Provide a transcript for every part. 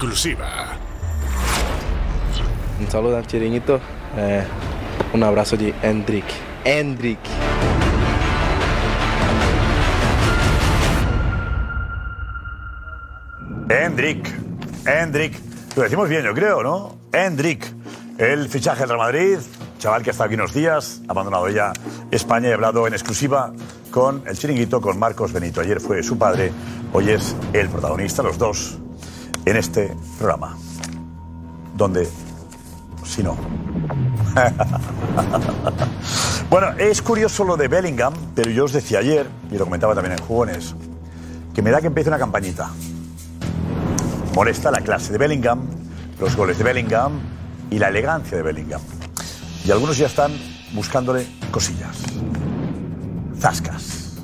Exclusiva. Un saludo al chiringuito. eh, un abrazo de Hendrik. Hendrik. Hendrik, Hendrik, lo decimos bien, yo creo, ¿no? Hendrik, el fichaje del Real Madrid, chaval que ha estado aquí unos días, ha abandonado ya España y ha hablado en exclusiva con el chiringuito, con Marcos Benito. Ayer fue su padre, hoy es el protagonista, los dos, en este programa. Donde, si no. bueno, es curioso lo de Bellingham, pero yo os decía ayer, y lo comentaba también en Jugones, que me da que empiece una campañita molesta la clase de Bellingham, los goles de Bellingham y la elegancia de Bellingham. Y algunos ya están buscándole cosillas, zascas,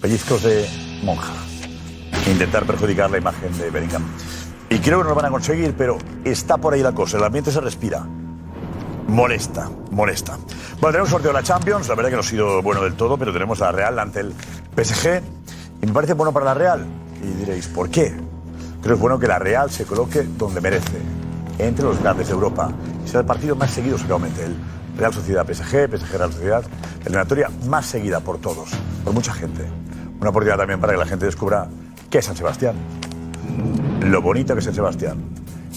pellizcos de monja, intentar perjudicar la imagen de Bellingham. Y creo que no lo van a conseguir, pero está por ahí la cosa, el ambiente se respira. Molesta, molesta. Bueno, tenemos sorteo de la Champions, la verdad que no ha sido bueno del todo, pero tenemos a la Real ante el PSG. Y me parece bueno para la Real. Y diréis, ¿por qué? Creo que es bueno que la Real se coloque donde merece, entre los grandes de Europa. Será el partido más seguido seguramente, el Real Sociedad PSG, PSG Real Sociedad, eliminatoria más seguida por todos, por mucha gente. Una oportunidad también para que la gente descubra qué es San Sebastián, lo bonito que es San Sebastián,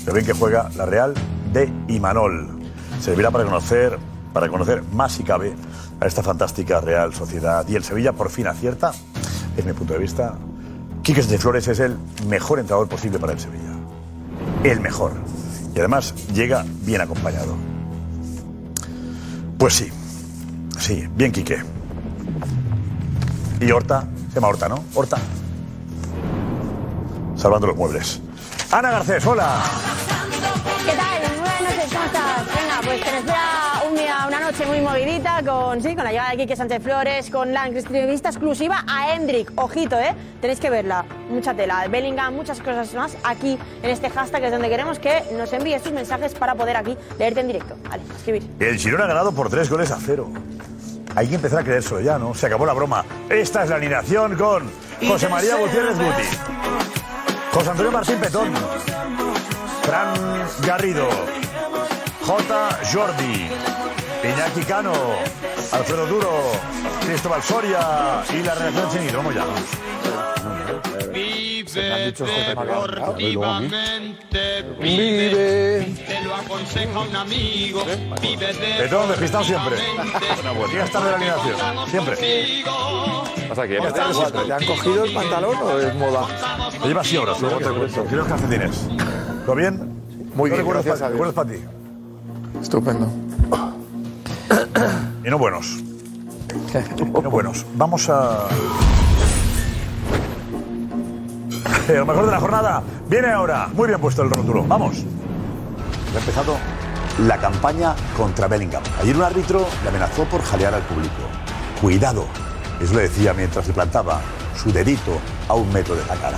lo bien que juega la Real de Imanol. Servirá para conocer, para conocer más si cabe a esta fantástica Real Sociedad. Y el Sevilla por fin acierta, es mi punto de vista, Quique de Flores es el mejor entrenador posible para el Sevilla. El mejor. Y además llega bien acompañado. Pues sí. Sí, bien Quique. Y Horta, se llama Horta, ¿no? Horta. Salvando los muebles. Ana Garcés, hola. ¿Qué tal? Buenas noches, ¿cómo estás? Venga, pues te espera un día, una noche muy movidita con, sí, con la llegada de Quique Sánchez Flores, con la entrevista exclusiva a Hendrik. Ojito, ¿eh? Tenéis que verla. Mucha tela. Bellingham, muchas cosas más aquí en este hashtag es donde queremos que nos envíes tus mensajes para poder aquí leerte en directo. Vale, escribir. El Girona ha ganado por tres goles a cero. Hay que empezar a creérselo ya, ¿no? Se acabó la broma. Esta es la alineación con José María Gutiérrez Guti, José Antonio Martín Petón, Fran Garrido, J. Jordi, Iñaki Cano, Alfredo Duro, Cristóbal Soria y la redacción Chinito. Vamos ya. Deportivamente, Vive. te lo aconseja un amigo. Vive Petón, despistado siempre. Llegas tarde de la alineación. Siempre. Pasa que. ¿Te han cogido el pantalón o es moda? Lo llevas así ahora, luego te cuento. Quiero los calcetines. ¿Todo bien? Muy ¿Qué bien, recuerdos para ti? Estupendo. Y no buenos. Y no buenos. Vamos a. Lo mejor de la jornada viene ahora. Muy bien puesto el rótulo. Vamos. Ha empezado la campaña contra Bellingham. Ayer un árbitro le amenazó por jalear al público. Cuidado. Eso le decía mientras le plantaba su dedito a un metro de la cara.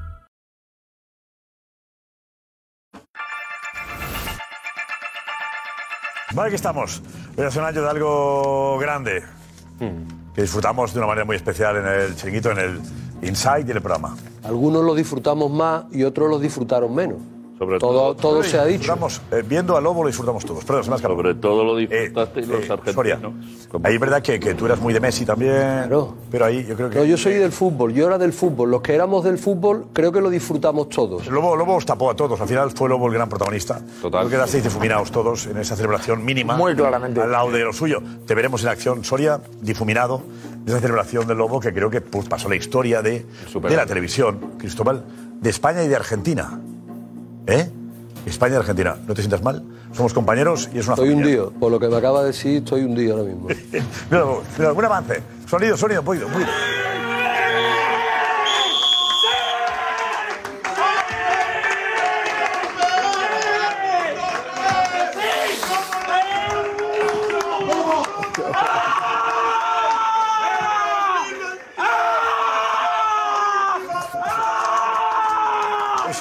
Vale, aquí estamos. Hoy es un año de algo grande que disfrutamos de una manera muy especial en el chiringuito, en el Inside y en el programa. Algunos lo disfrutamos más y otros lo disfrutaron menos. Sobre todo, todo se ha dicho. Disfrutamos, eh, viendo a Lobo lo disfrutamos todos. Perdón, se me. Sobre todo lo disfrutaste y los eh, Soria, argentinos. ahí es verdad que, que tú eras muy de Messi también. Pero ahí yo creo que. No, yo soy del fútbol, yo era del fútbol. Los que éramos del fútbol, creo que lo disfrutamos todos. Lobo, Lobo os tapó a todos. Al final fue Lobo el gran protagonista. Total. Creo que quedasteis difuminados todos en esa celebración mínima. Muy claramente. Al lado de lo suyo. Te veremos en acción, Soria, difuminado. de Esa celebración del Lobo que creo que pues, pasó la historia de, de la televisión, Cristóbal, de España y de Argentina. ¿Eh? España y Argentina. No te sientas mal. Somos compañeros y es una Estoy hundido. Por lo que me acaba de decir, estoy hundido ahora mismo. Mira, mira, algún avance. Sonido, sonido, poquito, poquito.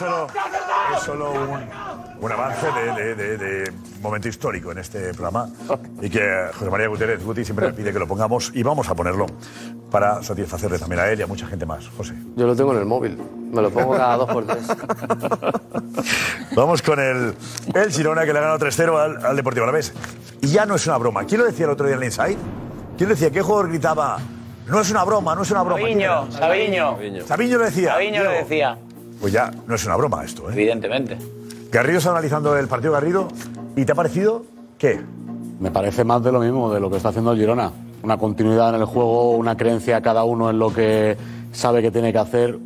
Solo, es solo un, un avance de, de- de- de momento histórico en este programa y que José María Gutiérrez Guti siempre me pide que lo pongamos y vamos a ponerlo para satisfacerle también a él y a mucha gente más. José. Yo lo tengo en el móvil. Me lo pongo cada dos por tres. Vamos con el, el Girona que le ha ganado 3-0 al, al Deportivo Alavés. Y ya no es una broma. ¿Quién lo decía el otro día en el Inside? ¿Quién lo decía? ¿Qué jugador gritaba? No es una broma, no es una broma. Sabiño, Sabiño. Sabiño lo decía. Sabiño lo decía. Pues ya no es una broma esto, ¿eh? Evidentemente. Garrido está analizando el partido Garrido. ¿Y te ha parecido qué? Me parece más de lo mismo, de lo que está haciendo el Girona. Una continuidad en el juego, una creencia cada uno en lo que sabe que tiene que hacer,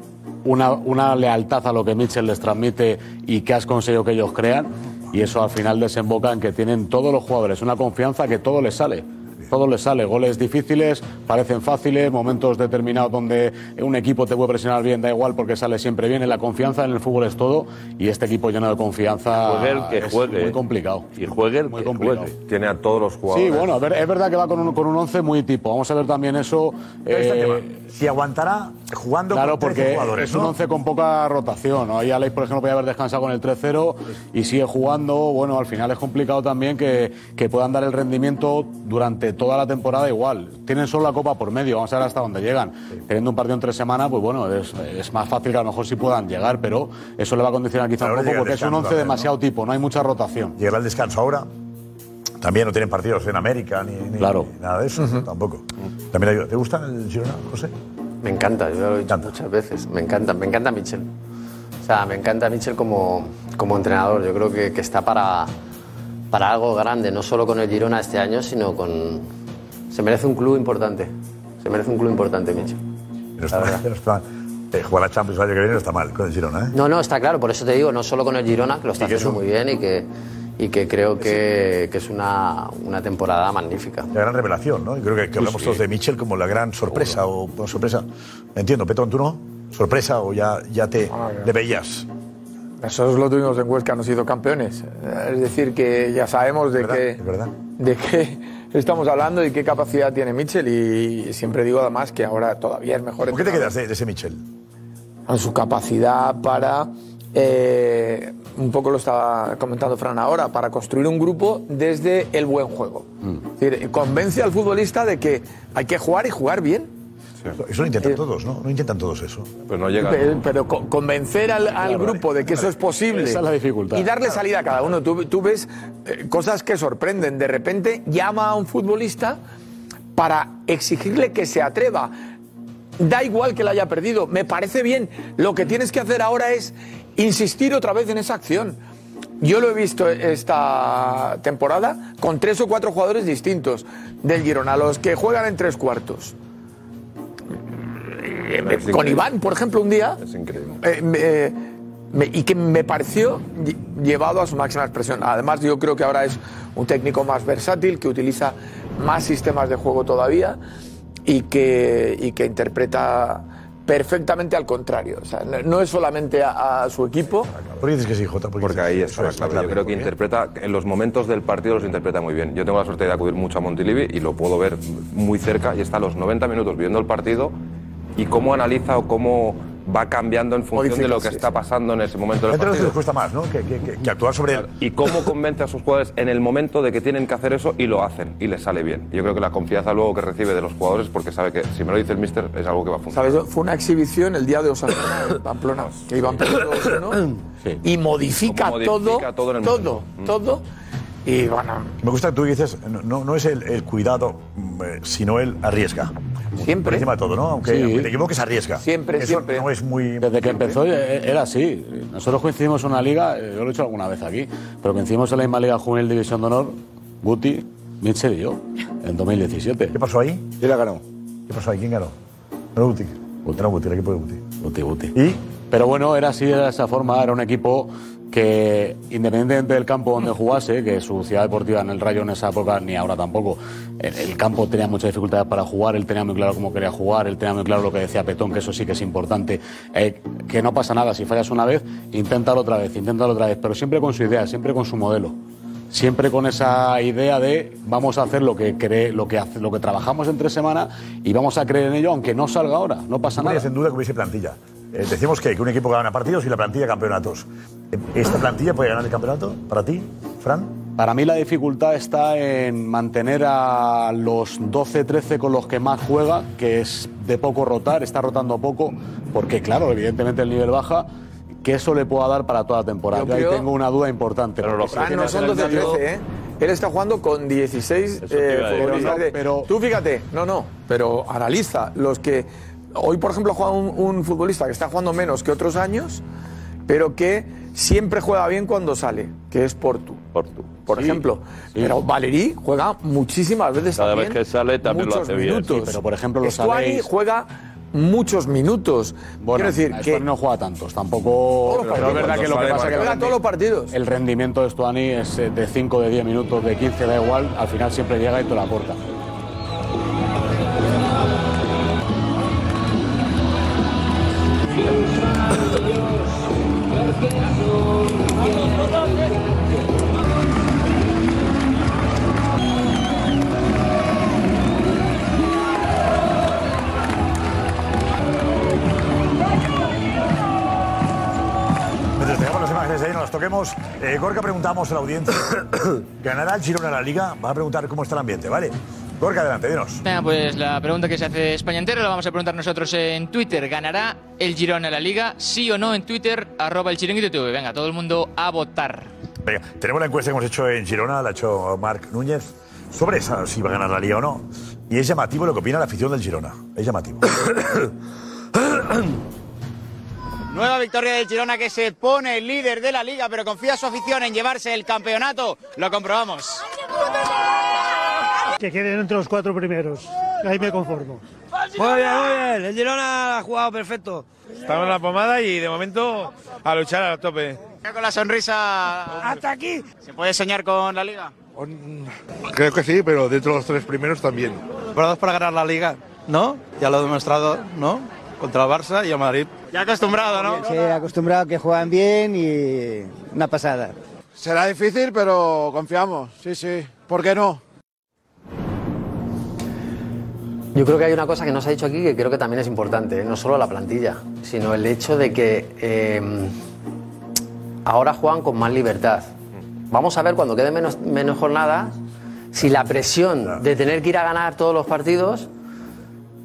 una, una lealtad a lo que Mitchell les transmite y que has conseguido que ellos crean. Y eso al final desemboca en que tienen todos los jugadores una confianza que todo les sale. Todo les sale. Goles difíciles, parecen fáciles, momentos determinados donde un equipo te puede presionar bien, da igual porque sale siempre bien. La confianza en el fútbol es todo y este equipo lleno de confianza Juegue el que es juegue. muy complicado. Y juegue el Muy que complicado. juegue. Tiene a todos los jugadores. Sí, bueno, a ver, es verdad que va con un, con un 11 muy tipo. Vamos a ver también eso. Eh. Si aguantará jugando Claro, con 13 porque jugadores, es un ¿no? 11 con poca rotación. ¿no? Ahí Alex, por ejemplo, podía haber descansado con el 3-0 y sigue jugando. Bueno, al final es complicado también que, que puedan dar el rendimiento durante toda la temporada igual. Tienen solo la Copa por medio, vamos a ver hasta dónde llegan. Teniendo un partido en tres semanas, pues bueno, es, es más fácil que a lo mejor sí puedan llegar, pero eso le va a condicionar quizá Ahora un poco llega porque es un descanso 11 también, demasiado tipo, no hay mucha rotación. Llegará el descanso ahora. También no tienen partidos en América ni, ni- Claro. ni nada de eso, tampoco. También hay- ¿Te gusta el Girona, José? Me encanta, yo lo he dicho muchas veces. Me encanta, me encanta Michel. O sea, me encanta Michel como, como entrenador. Yo creo que, que está para, para algo grande, no solo con el Girona este año, sino con. Se merece un club importante. Se merece un club importante, Michel. No está, no está, eh, jugar a Champions el año que viene no está mal con el Girona, ¿eh? No, no, está claro, por eso te digo, no solo con el Girona, que lo está haciendo muy bien y que, y que creo que, que es una, una temporada magnífica. La gran revelación, ¿no? Y creo que, que hablamos sí. todos de Mitchell como la gran sorpresa o sorpresa. Entiendo, Petón, ¿tú no? ¿Sorpresa o ya, ya te Ah, le veías? Nosotros lo tuvimos en Huesca, han sido campeones. Es decir, que ya sabemos de qué, de estamos hablando y qué capacidad tiene Mitchell. Y siempre digo además que ahora todavía es mejor. ¿Por qué te quedas de, de ese Mitchell? En su capacidad para, eh, un poco lo estaba comentando Fran ahora, para construir un grupo desde el buen juego. Es decir, convence al futbolista de que hay que jugar y jugar bien. Eso, eso lo intentan todos, ¿no? No intentan todos eso. Pues no Pero, pero co- convencer al, al Claro, grupo de que eso es posible Esa es la dificultad. y darle salida a cada uno. Tú, tú ves eh, cosas que sorprenden. De repente llama a un futbolista para exigirle que se atreva. Da igual que la haya perdido. Me parece bien. Lo que tienes que hacer ahora es insistir otra vez en esa acción. Yo lo he visto esta temporada con tres o cuatro jugadores distintos del Girona, los que juegan en tres cuartos. Eh, con Iván, por ejemplo, un día, Es increíble. eh, me- eh, me- y que me pareció lle- llevado a su máxima expresión. Además, yo creo que ahora es un técnico más versátil, que utiliza más sistemas de juego todavía y que, y que interpreta perfectamente al contrario. O sea, no- es solamente a, a su equipo. ¿Por qué dices que sí, Jota? Porque ahí está la clave. Yo creo que interpreta, en los momentos del partido los interpreta muy bien. Yo tengo la suerte de acudir mucho a Montilivi y lo puedo ver muy cerca y está a los 90 minutos viendo el partido y cómo analiza o cómo va cambiando en función de lo que sí, está pasando en ese momento del Entre los que partido. les cuesta más, ¿no? Que, que- que- que actuar sobre él. Y cómo convence a sus jugadores en el momento de que tienen que hacer eso y lo hacen y les sale bien. Yo creo que la confianza luego que recibe de los jugadores porque sabe que si me lo dice el míster es algo que va a funcionar. ¿Sabes? Fue una exhibición el día de Osasuna en Pamplona, que iban perdiendo 2-1, y modifica, Como todo, modifica todo en el todo, todo, y bueno... Me gusta que tú dices, no, no, es el, el cuidado, mm, eh, sino el arriesga. Siempre. Por encima de todo, ¿no? Aunque, Sí. aunque te equivoques, arriesga. Siempre, Eso siempre. no es muy... Desde que empezó eh, era así. Nosotros coincidimos en una liga, eh, yo lo he hecho alguna vez aquí, pero coincidimos en la misma liga juvenil División de Honor, Guti, Mitchell y yo, en 2017. ¿Qué pasó ahí? ¿Quién la ganó? ¿Qué pasó ahí? ¿Quién ganó? No, Guti. No, Guti, el equipo de Guti. Guti, Guti. ¿Y? Pero bueno, era así, era de esa forma, era un equipo que independientemente del campo donde jugase, que su ciudad deportiva en el Rayo en esa época, ni ahora tampoco, el, el campo tenía muchas dificultades para jugar, él tenía muy claro cómo quería jugar, él tenía muy claro lo que decía Petón, que eso sí que es importante, eh, que no pasa nada, si fallas una vez, inténtalo otra vez, inténtalo otra vez, pero siempre con su idea, siempre con su modelo. Siempre con esa idea de vamos a hacer lo que cree, lo que hace, lo que trabajamos en tres semanas y vamos a creer en ello, aunque no salga ahora, no pasa nada. en duda que hubiese plantilla. Eh, decimos que, que un equipo gana partidos y la plantilla campeonatos. Eh, ¿Esta plantilla puede ganar el campeonato para ti, Fran? Para mí la dificultad está en mantener a los 12-13 con los que más juega, que es de poco rotar, está rotando poco, porque claro, evidentemente el nivel baja, que eso le pueda dar para toda la temporada. Yo Yo ahí tengo una duda importante. Ah, tiene no son que ser 12-13, el ¿eh? Él está jugando con 16 te iba eh, futbolistas. Pero no, pero- Tú fíjate, no, no, pero analiza los que... Hoy, por ejemplo, juega un, un futbolista que está jugando menos que otros años, pero que siempre juega bien cuando sale, que es Portu. Portu. Por ejemplo. Pero Valerí juega muchísimas veces Cada también. vez que sale también lo muchos hace bien. minutos. Sí, pero, por ejemplo, lo sabéis. juega muchos minutos. Bueno, Quiero decir que... No juega tantos, tampoco. Todos los pero es partidos. verdad que lo que Juega pasa es que el todos los partidos. El rendimiento de Stuani es eh, de 5, de 10 minutos, de 15, da igual, al final siempre llega y te la aporta. Toquemos. Eh, Gorka, preguntamos a la audiencia. ¿Ganará el Girona la Liga? Va a preguntar cómo está el ambiente, ¿vale? Gorka, adelante, dinos. Venga, pues la pregunta que se hace España entera la vamos a preguntar nosotros en Twitter. ¿Ganará el Girona la Liga? ¿Sí o no en Twitter? Arroba el chiringuito TV. Venga, todo el mundo a votar. Venga, tenemos la encuesta que hemos hecho en Girona, la ha hecho Marc Núñez, sobre esa, si va a ganar la Liga o no. Y es llamativo lo que opina la afición del Girona. Es llamativo. Nueva victoria del Girona que se pone líder de la liga, pero confía su afición en llevarse el campeonato. Lo comprobamos. Que queden entre los cuatro primeros. Ahí me conformo. Muy bien, muy bien. El Girona ha jugado perfecto. Estamos en la pomada y de momento a luchar a tope. Con la sonrisa. Hasta aquí. ¿Se puede soñar con la liga? Creo que sí, pero dentro de los tres primeros también. Preparados para ganar la liga, ¿no? Ya lo he demostrado, ¿no? Contra el Barça y el Madrid. Ya acostumbrado, ¿no? Sí, acostumbrado que juegan bien y una pasada. Será difícil, pero confiamos. Sí, sí. ¿Por qué no? Yo creo que hay una cosa que no se ha dicho aquí que creo que también es importante, ¿eh? no solo la plantilla, sino el hecho de que eh, ahora juegan con más libertad. Vamos a ver cuando queden menos, menos jornadas si la presión de tener que ir a ganar todos los partidos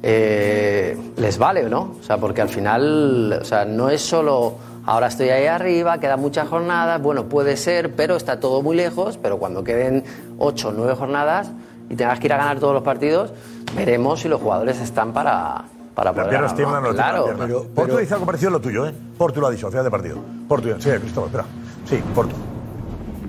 eh, les vale o no. O sea, porque al final o sea, no es solo ahora estoy ahí arriba, quedan muchas jornadas, bueno, puede ser, pero está todo muy lejos, pero cuando queden ocho o nueve jornadas y tengas que ir a ganar todos los partidos, veremos si los jugadores están para, para poder ganar, tiembla, ¿no? Claro. pierna. Portu dice algo parecido a lo tuyo, ¿eh? Portu lo ha dicho, al final de partido. Portu, sí, Cristóbal, espera. Sí, Portu.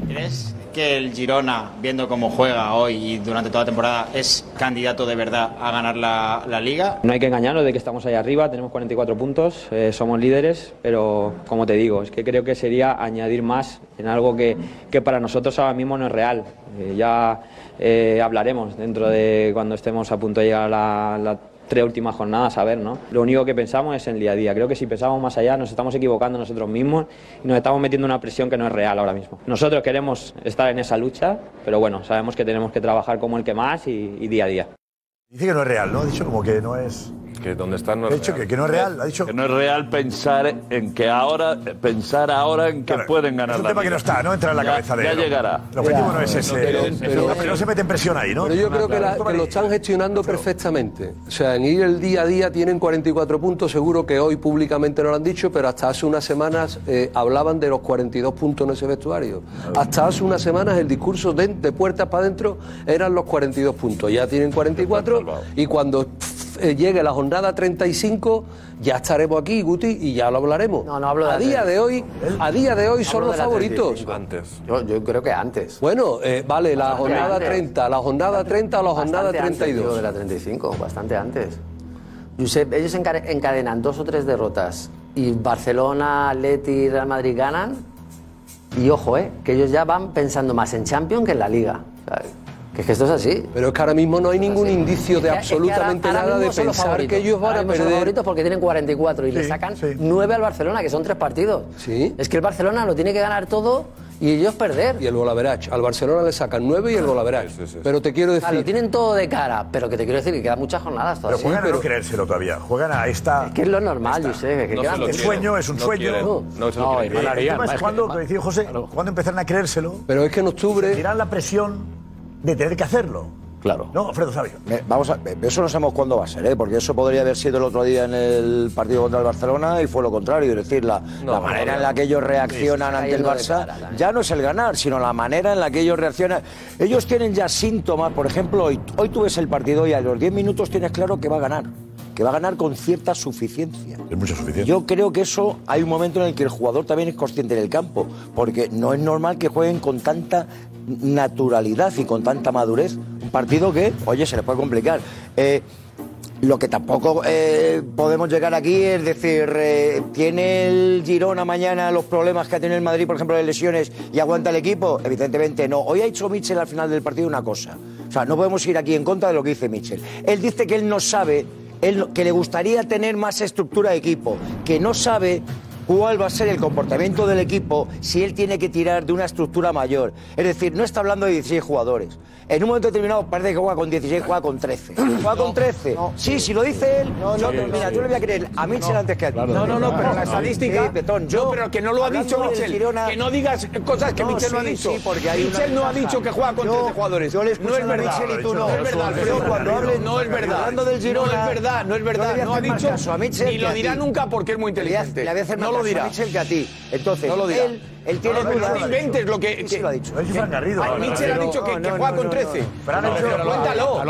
¿Crees que el Girona, viendo cómo juega hoy y durante toda la temporada, es candidato de verdad a ganar la, liga? No hay que engañarnos de que estamos ahí arriba, tenemos 44 puntos, eh, somos líderes, pero como te digo, es que creo que sería añadir más en algo que, que para nosotros ahora mismo no es real. Eh, ya eh, hablaremos dentro de cuando estemos a punto de llegar a la, la tres últimas jornadas, a ver, ¿no? Lo único que pensamos es en el día a día. Creo que si pensamos más allá nos estamos equivocando nosotros mismos y nos estamos metiendo una presión que no es real ahora mismo. Nosotros queremos estar en esa lucha, pero bueno, sabemos que tenemos que trabajar como el que más y- y día a día. Dice que no es real, ¿no? Dicho como que no es. Que donde están no Ha dicho que, que no es real, ha dicho. Que no es real pensar en que ahora, pensar ahora en que Claro, pueden ganar Es un la tema que no está, no entra en la Ya- cabeza de Ya él. llegará. El objetivo no es ese. Pero- Pero, pero- no se mete en presión ahí, ¿no? Pero yo creo que, la- que lo están gestionando perfectamente. O sea, en ir el día a día tienen 44 puntos, seguro que hoy públicamente no lo han dicho, pero hasta hace unas semanas eh, hablaban de los 42 puntos en ese vestuario. Hasta hace unas semanas el discurso de, de puertas para adentro eran los 42 puntos. Ya tienen 44 y cuando pff, eh, llegue la jornada 35 ya estaremos aquí, Guti, y ya lo hablaremos. No, no hablo de a día de hoy, a día de hoy son los favoritos. 35. Yo, yo creo que antes. Bueno, eh, vale, la Bastante jornada antes. 30, la jornada 30 o la jornada Bastante antes, 32. digo, de la 35, bastante antes. Josep, ellos encadenan dos o tres derrotas y Barcelona, Atleti, Real Madrid ganan. Y ojo, eh, que ellos ya van pensando más en Champions que en la Liga. Sea, que es que esto es así. Pero es que ahora mismo no hay ningún indicio de Es que- es que ahora- absolutamente ahora nada de pensar que ellos van Ahora a mismo son los perder. favoritos porque tienen 44 y le Sí, sacan 9 al Barcelona, que son tres partidos. Es que el Barcelona lo tiene que ganar todo y ellos perder. Y el Golaverach. Al Barcelona le sacan 9 y el Golaverach. Pero te quiero decir. lo tienen todo de cara, pero que te quiero decir que quedan muchas jornadas Pero todavía. juegan a no creérselo todavía. Juegan a esta. Es que es lo normal, yo sé. Que No quedan Es sueño, es un No sueño. quieren, no se lo el empezaron a creérselo. Pero es que en octubre. De tener que hacerlo. Claro. No, Alfredo Sabio. Me- Vamos a, eso no sabemos cuándo va a ser, ¿eh? porque eso podría haber sido el otro día en el partido contra el Barcelona y fue lo contrario. Es decir, la, la manera en la que ellos reaccionan Sí, sí, ante el Barça ya no es el ganar, sino la manera en la que ellos reaccionan. Ellos tienen ya síntomas, por ejemplo, hoy, hoy tú ves el partido y a los 10 minutos tienes claro que va a ganar, que va a ganar con cierta suficiencia. Es mucha suficiencia. Yo creo que eso hay un momento en el que el jugador también es consciente del campo, porque no es normal que jueguen con tanta naturalidad y con tanta madurez. Un partido que, oye, se les puede complicar. Eh, lo que tampoco eh, podemos llegar aquí es decir, eh, ¿tiene el Girona mañana los problemas que ha tenido el Madrid, por ejemplo, de lesiones y aguanta el equipo? Evidentemente no. Hoy ha dicho Mitchell al final del partido una cosa. O sea, no podemos ir aquí en contra de lo que dice Mitchell. Él dice que él no sabe, que le gustaría tener más estructura de equipo, que no sabe cuál va a ser el comportamiento del equipo si él tiene que tirar de una estructura mayor. Es decir, no está hablando de 16 jugadores. En un momento determinado parece que juega con 16, juega con 13. Juega con 13. Sí, si lo dice él, yo, mira, yo le voy a creer a Mitchell antes que a ti. No, no, no, pero la estadística. Sí, Betón, yo, no, pero que no lo ha dicho. Girona- Que no digas cosas que No, Michel no ha sí, dicho. sí, porque hay Michel no ha dicho que juega con Yo- 13 jugadores. yo le no es verdad. Michel y tú no. No es verdad, Yo Alfredo. cuando No es verdad. hablando del Girona, No es verdad, no es yo verdad. No ha dicho. Mitchell Ni lo dirá nunca porque es muy inteligente. No lo dirá. Mitchell que a ti. Entonces, No lo dirá. él, él tiene no, dudas. no inventes lo que. Sí, lo ha dicho. Dicho Fran Garrido. Mitchell ha dicho que, No, que no, juega no, con no, 13. Pero han dicho- cuéntalo,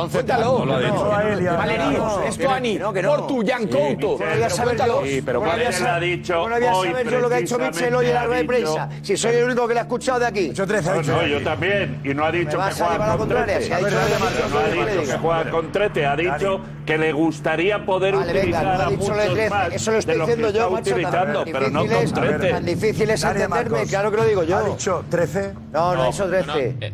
cuéntalo. no lo ha dicho. a él y a- Valerí, No, Estuani. Portu, Jan Couto. ¿Cómo voy a saber Cuéntalo. yo? pero ¿Cómo voy a Mitchell saber- ha dicho ¿Cómo voy a saber yo lo que ha hecho Mitchell hoy en la rueda de prensa? dicho- Si soy el único que le ha escuchado de aquí. 13 ha No, dicho. no, yo también. Y no ha dicho que juega la con contraria, 13. si ha dicho Pero lo que ha no dicho, ha dicho que juega con 13. Ha dicho que le gustaría poder Vale, venga, utilizar no ha a dicho muchos 13. más Eso lo estoy de los que diciendo yo, está macho. utilizando, pero no con es- 13. Tan difícil es entenderme, Marcos. claro que lo digo yo. Ha dicho 13. No, no ha dicho No, 13. eh,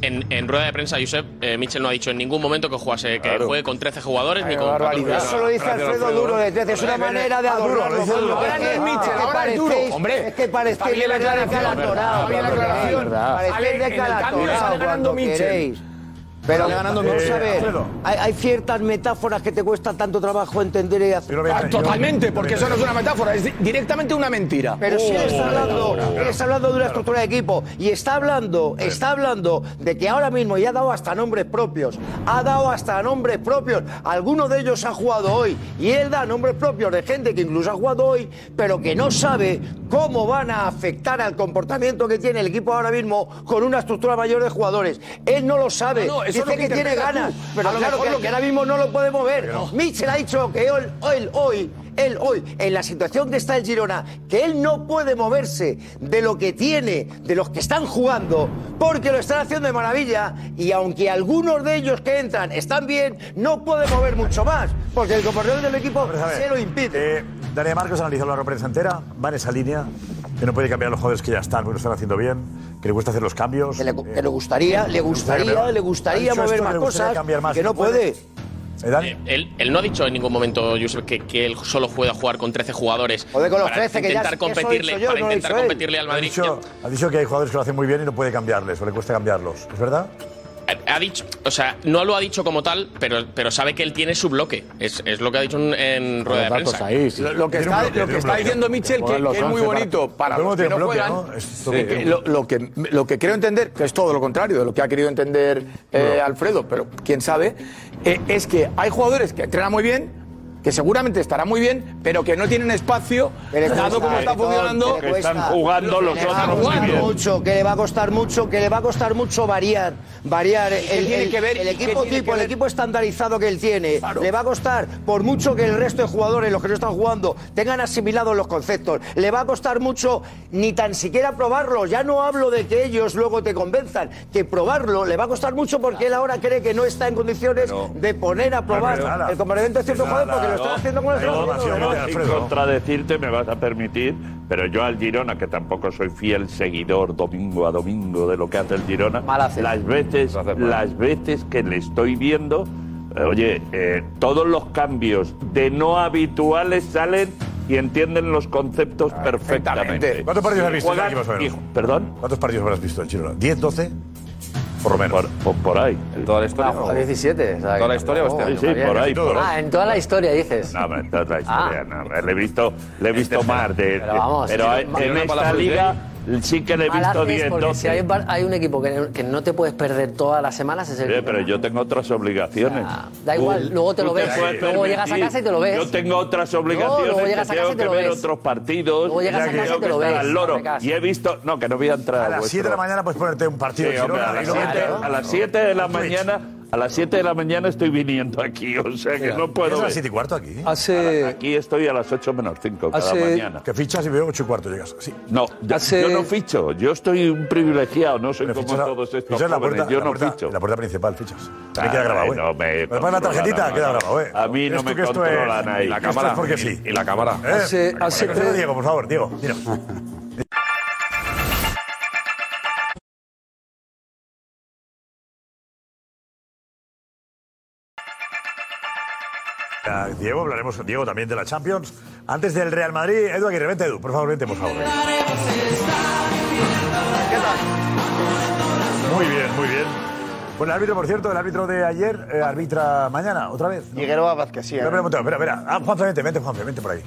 En, en rueda de prensa, Josep, eh, Mitchell no ha dicho en ningún momento que jugase, que juegue con 13 jugadores ni con 14 Eso lo dice Alfredo Duro de 13. Es una manera de Ah, Duro, adorarlo. Ahora no es Mitchell, ahora es duro. Hombre, Es que parecéis de verdad aclaración, Calatorao. está bien la aclaración. Ale, Parecéis en de ganando cuando queréis. Pero Sale ganando vamos Mitchell. a ver, Alfredo. hay, hay ciertas metáforas que te cuesta tanto trabajo entender y hacer. Ah, Totalmente, porque eso no es una metáfora, es di- directamente una mentira. Pero si él está Oh. hablando, él está hablando de una estructura de equipo y está hablando, está hablando de que ahora mismo ya ha dado hasta nombres propios, ha dado hasta nombres propios. Algunos de ellos ha jugado hoy y él da nombres propios de gente que incluso ha jugado hoy, pero que no sabe cómo van a afectar al comportamiento que tiene el equipo ahora mismo con una estructura mayor de jugadores. Él no lo sabe, No, no, dice que que, tiene ganas, pero A lo claro mejor que, ahora mismo no lo podemos ver. Mitchell ha dicho que él, él hoy, él hoy, en la situación que está el Girona, que él no puede moverse de lo que tiene, de los que están jugando, porque lo están haciendo de maravilla, y aunque algunos de ellos que entran están bien, no puede mover mucho más, porque el comportamiento del equipo ver. se lo impide. Eh, Daniel Marcos ha analizado la prensa entera, va en esa línea, que no puede cambiar a los jugadores que ya están, porque lo están haciendo bien, que le cuesta hacer los cambios. Que le, que le gustaría, le gustaría, le gustaría mover más cosas, que no puede. ¿Eh, Dani? Él, él no ha dicho en ningún momento, Josep, que, que él solo pueda jugar con 13 jugadores Joder, con los para 13, que intentar competirle, yo, para no intentar competirle al Ha Madrid. dicho, ha dicho que hay jugadores que lo hacen muy bien y no puede cambiarles, o le cuesta cambiarlos. ¿Es verdad? Ha dicho, o sea, no lo ha dicho como tal, pero, pero sabe que él tiene su bloque. Es, es lo que ha dicho en, en rueda de prensa. Lo, lo que está, lo que está diciendo Michel, que, que es muy bonito para los que no juegan, eh, lo, lo que, lo que creo entender, que es todo lo contrario de lo que ha querido entender eh, Alfredo, pero quién sabe, eh, es que hay jugadores que entrenan muy bien, que seguramente estarán muy bien, pero que no tienen espacio, dado como está funcionando. Que están jugando los otros mucho, que le va a costar mucho, que le va a costar mucho variar, variar el, tiene el- que ver? el ¿Y qué equipo tipo, que el equipo estandarizado que él tiene. Le va a costar, por mucho que el resto de jugadores, los que no están jugando, tengan asimilados los conceptos, le va a costar mucho ni tan siquiera probarlo. Ya no hablo de que ellos luego te convenzan, que probarlo le va a costar mucho porque él ahora cree que no está en condiciones de poner a probar el comportamiento de ciertos jugadores porque lo están no, haciendo con el contradecirte me vas a permitir, pero yo al Girona, que tampoco soy fiel seguidor domingo a domingo de lo que hace el Girona, las veces, las veces que le estoy viendo, eh, oye, eh, todos los cambios de no habituales salen y entienden los conceptos perfectamente. ¿Cuántos partidos has visto? juegan- ya, más o menos? y- ¿Perdón? ¿Cuántos partidos habrás visto del Girona? ¿10, 12? Por lo menos. Por, por ahí. ¿En toda la historia? Ah, 17. o sea, ¿Toda la historia o este año? Sí, sí, por ahí, por ahí. Ah, en toda la historia dices. No, pero en toda la Ah. historia, no. Le he visto, le he visto más de. Pero vamos, pero en Girona esta liga sí que le he visto haces 10, porque 12. si hay, un par- hay un equipo que, que no te puedes perder todas las semanas es el Oye, pero yo tengo otras obligaciones. Da igual, luego te lo ves, luego llegas a casa y te lo ves. Yo tengo otras No, obligaciones luego llegas a casa tengo y te que lo ver ves. otros partidos. Luego llegas a casa y te lo ves, al loro. Y he visto... No, que no voy a entrar A las 7 de la mañana puedes ponerte un partido Sí, hombre, las a las 7 de la mañana... A las 7 de la mañana estoy viniendo aquí, o sea que no puedo ¿es a las ver. siete y cuarto aquí? Hace- Aquí estoy a las 8 menos 5 cada Hace- mañana. Que fichas y veo 8 y cuarto llegas. Sí. No, yo, Hace- yo no ficho. Yo estoy un privilegiado, no soy Pero como fichas a- todos estos fichas en la jóvenes. puerta, yo la no puerta- ficho. la puerta principal fichas. Ah, Ahí queda grabado, ¿eh? no me Me pones la tarjetita, queda grabado, ¿eh? A mí no me controlan ahí. esto La es cámara. porque sí. Y la cámara. ¿Eh? Hace- hace Diego, por favor, Diego, mira. Diego, hablaremos Diego también de la Champions. Antes del Real Madrid, Edu Aguirre, vente Edu, por favor, vente, por favor. Muy bien, muy bien. Bueno, el árbitro, por cierto, el árbitro de ayer, eh, arbitra mañana, otra vez. ¿no? Figueroa Vázquez, sí. Espera, espera, momento, espera, espera. Ah, Juanfe, vente, vente, Juanfe, vente por ahí.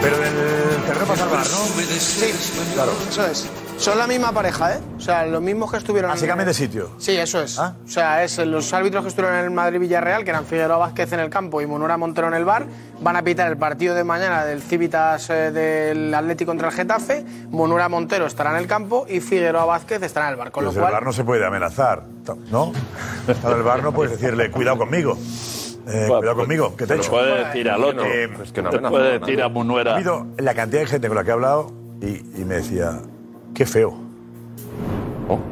Pero del terreno para salvar, ¿no? Sí, Claro. Eso es. Son la misma pareja, ¿eh? O sea, los mismos que estuvieron. Así cambian de sitio. Sí, eso es. O sea, es los árbitros que estuvieron en el Madrid-Villarreal, que eran Figueroa Vázquez en el campo y Monura Montero en el bar, van a pitar el partido de mañana del Civitas eh, del Atlético contra el Getafe. Monura Montero estará en el campo y Figueroa Vázquez estará en el bar. Con lo Desde el cual, bar no se puede amenazar, ¿no? Desde el bar no puedes decirle, cuidado conmigo. Eh, cuidado conmigo, que te Pero echo. puede decir al otro. Eh, Es que no Te puede decir a Munuera. Ha habido la cantidad de gente con la que he hablado y, y me decía, qué feo.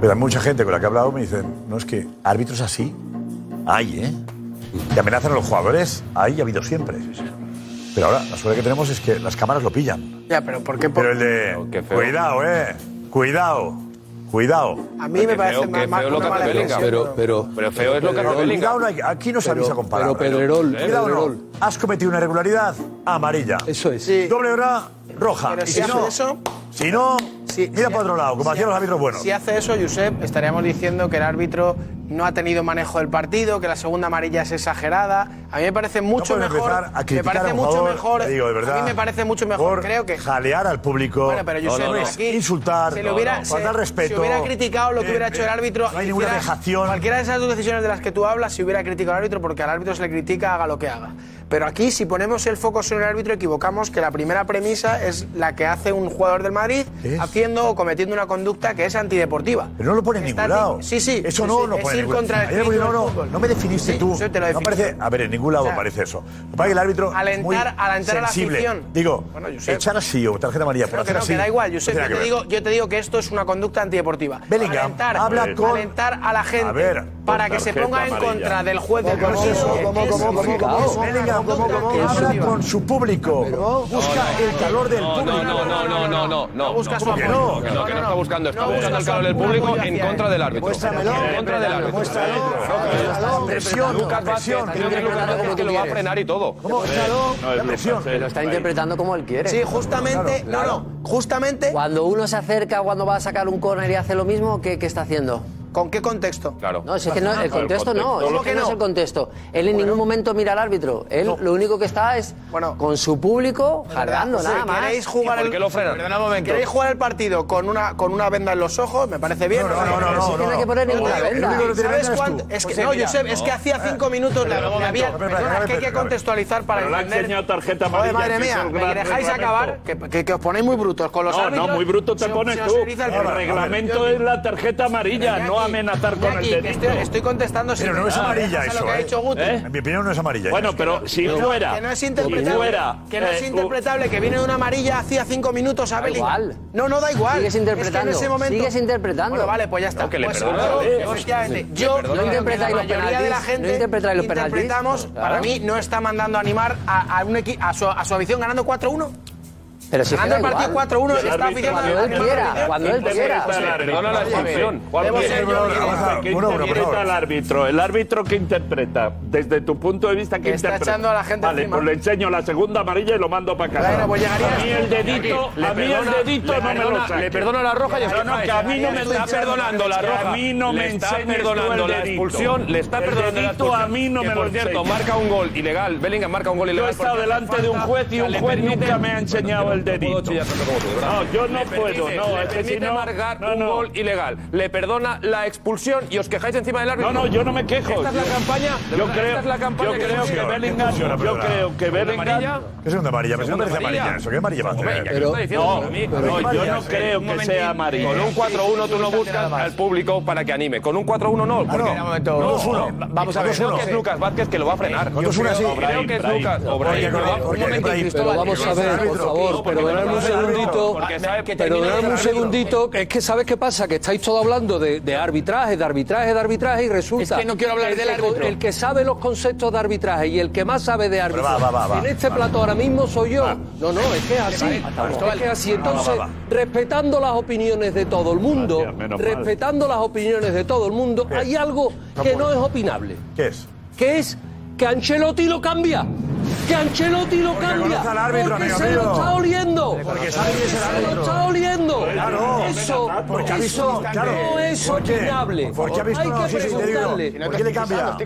Pero hay mucha gente con la que he hablado me dicen, no es que árbitros así, hay, ¿eh? Que amenazan a los jugadores, hay y ha habido siempre. Pero ahora, la suerte que tenemos es que las cámaras lo pillan. ya, pero ¿por qué? Pero el de, cuidado, ¿eh? Cuidado, cuidado. A mí me parece más, más una mala impresión. Pero, pero, pero feo es lo que hace Bellingham. Cuidado, no hay- aquí no se Pero- avisa con palabras. pero Pedrerol, Cuidado, no. Pedrerol. Has cometido una irregularidad, amarilla. Eso es. Doble hora, roja. Pero y si si no, eso- si no, mira para otro lado, como si hacían los árbitros buenos. Si hace eso, Josep, estaríamos diciendo que el árbitro no ha tenido manejo del partido, que la segunda amarilla es exagerada. A mí me parece mucho puedes mejor. a me parece a un mucho jugador, mejor. te digo, de verdad, a mí me parece mucho mejor. Creo que jalear al público. Bueno, pero Josep, no, no, aquí insultar, se le hubiera, se- faltar respeto. Si hubiera criticado lo que eh, hubiera hecho el árbitro. No hay ninguna hiciera vejación. Cualquiera de esas dos decisiones de las que tú hablas, si hubiera criticado al árbitro, porque al árbitro se le critica, haga lo que haga. Pero aquí, si ponemos el foco sobre el árbitro, equivocamos que la primera premisa es la que hace un jugador del Madrid haciendo o cometiendo una conducta que es antideportiva. Pero no lo pone en ningún lado. Sí, sí. Eso sí, no sí, lo es pone en ir ningún contra el no, no, no me definiste Sí, tú. Te lo a ver, en ningún lado O sea, parece eso. Lo que el árbitro es alentar- muy alentar a la afición. Digo, echar así o tarjeta amarilla por hacer no, así. que da igual, Yo te, digo, yo te digo que esto es una conducta antideportiva. Bellingham, alentar, habla con- alentar a la gente A ver, para que se ponga en contra del juez del ¿Cómo, partido. cómo, cómo, cómo, cómo? Habla con su público. Busca el calor del No, público. no, no, no, no, no, no. busca su ¿Cómo que apoyo. no? Que no, que no está buscando, está No buscando el calor del público en contra del árbitro. Muéstramelo. En contra del árbitro. Presión, Lucas Vázquez, presión. creo que Lucas Vázquez que lo va a frenar y todo. La presión. Lo está interpretando como él quiere. Sí, justamente, no, no, justamente Cuando uno se acerca, cuando va a sacar un córner y hace lo mismo, ¿qué, qué está haciendo? ¿Con qué contexto? Claro. No, es que no, el contexto no, es ¿Cómo que no es no? el contexto. Él en ningún momento mira al árbitro. Él lo único que está es con su público jardando, nada más. ¿Queréis jugar el. ¿Queréis jugar el partido con una, con una venda en los ojos? Me parece bien. No, no, no, no, no, Es que no hay que poner ninguna venda. ¿Sabes cuánto? Es que, no. Josep, es que hacía cinco minutos la, había- es que hay que contextualizar para le entender. enseñado tarjeta amarilla, madre que mía, es me dejáis acabar, que, os ponéis muy brutos con los No, árbitros. no, muy bruto te pones tú. el reglamento es la tarjeta amarilla, no amenazar con el Iñaki, que dedito. Estoy, estoy contestando Pero sin no es amarilla ¿sabes eso, lo que ha ¿eh? dicho Guti? ¿Eh? En mi opinión no es amarilla. Bueno, pero si no- fuera. Que no es interpretable. fuera, que no es eh, interpretable que viene de una amarilla hacía cinco minutos a Bellingham. igual. No, no da igual. Sigues Es que interpretando, en ese momento. sigues interpretando. Bueno, vale, pues ya está. No, que le Pues eh, efectivamente, yo. ¿No interpretáis la los mayoría de la penaltis? gente ¿No interpretáis los penaltis? interpretamos, para mí, no está mandando a animar a, a un equi- a, su, a su afición ganando 4-1. Pero si es Ganando el partido igual. 4-1 El está árbitro- aficionado Cuando él quiera, cuando él quiera. Perdona la el que- vamos a- ¿Qué Bueno, bueno, por interpreta favor. el árbitro? El árbitro que interpreta, desde tu punto de vista, ¿qué Que está echando a la gente Vale, pues le enseño la segunda amarilla y lo mando para casa. Bueno, pues llegaría- a mí el dedito, Le a mí el dedito no me lo saques. le perdona la roja y quejáis. que a mí no me está perdonando la roja. A mí no me está perdonando la expulsión. Le está perdonando la dedito expulsión. a mí no que, me lo por cierto, marca un gol ilegal. Bellingham marca un gol Yo he ilegal. estado delante de un juez y un juez nunca me ha enseñado el No dedito. yo no Le puedo, permite- no, le es que si permite no- marcar no, un no. gol ilegal. Le perdona la expulsión y os quejáis encima del árbitro. No, no, yo no me quejo. Esta es la campaña. Yo creo, esta es la campaña yo que creo que funciona. Bellingham, yo creo que ¿Segunda Bellingham amarilla? ¿Qué segunda amarilla? Pero si no parece amarilla amarilla. eso. ¿Qué amarilla Pero-? No, yo no creo que sea amarilla. Con un 4-1 tú no buscas al público para que anime. Con un 4-1 no. Porque, no. No. Vamos a ver, creo que es Lucas Vázquez que lo va a frenar. Creo- que es Lucas. Porque- porque- Un momento, Cristóbal. Pero vamos a ver, por favor, perdonadme un segundito, que perdonadme un segundito, que es que ¿sabes qué pasa? Que estáis todos hablando de, de arbitraje, de arbitraje, de arbitraje y resulta Es que no quiero hablar el del que- árbitro. El que sabe los conceptos de arbitraje y el que más sabe de arbitraje va, va, va, en este plato ahora mismo soy yo. No, no, es que es así. Es que es así. Entonces, va, va. respetando las opiniones de todo el mundo, Gracias, menos mal. respetando las opiniones de todo el mundo, hay algo que no es opinable, ¿Qué es? que es que Ancelotti lo cambia. Que Ancelotti lo Porque cambia. al árbitro, porque amigo se lo está oliendo. Porque sabe es el Se lo árbitro. está oliendo. Claro. Eso, Porque ha visto, eso claro. no es opinable. Porque ha visto, Hay no, que sí, sí, te digo, preguntarle. ¿Por qué le cambia?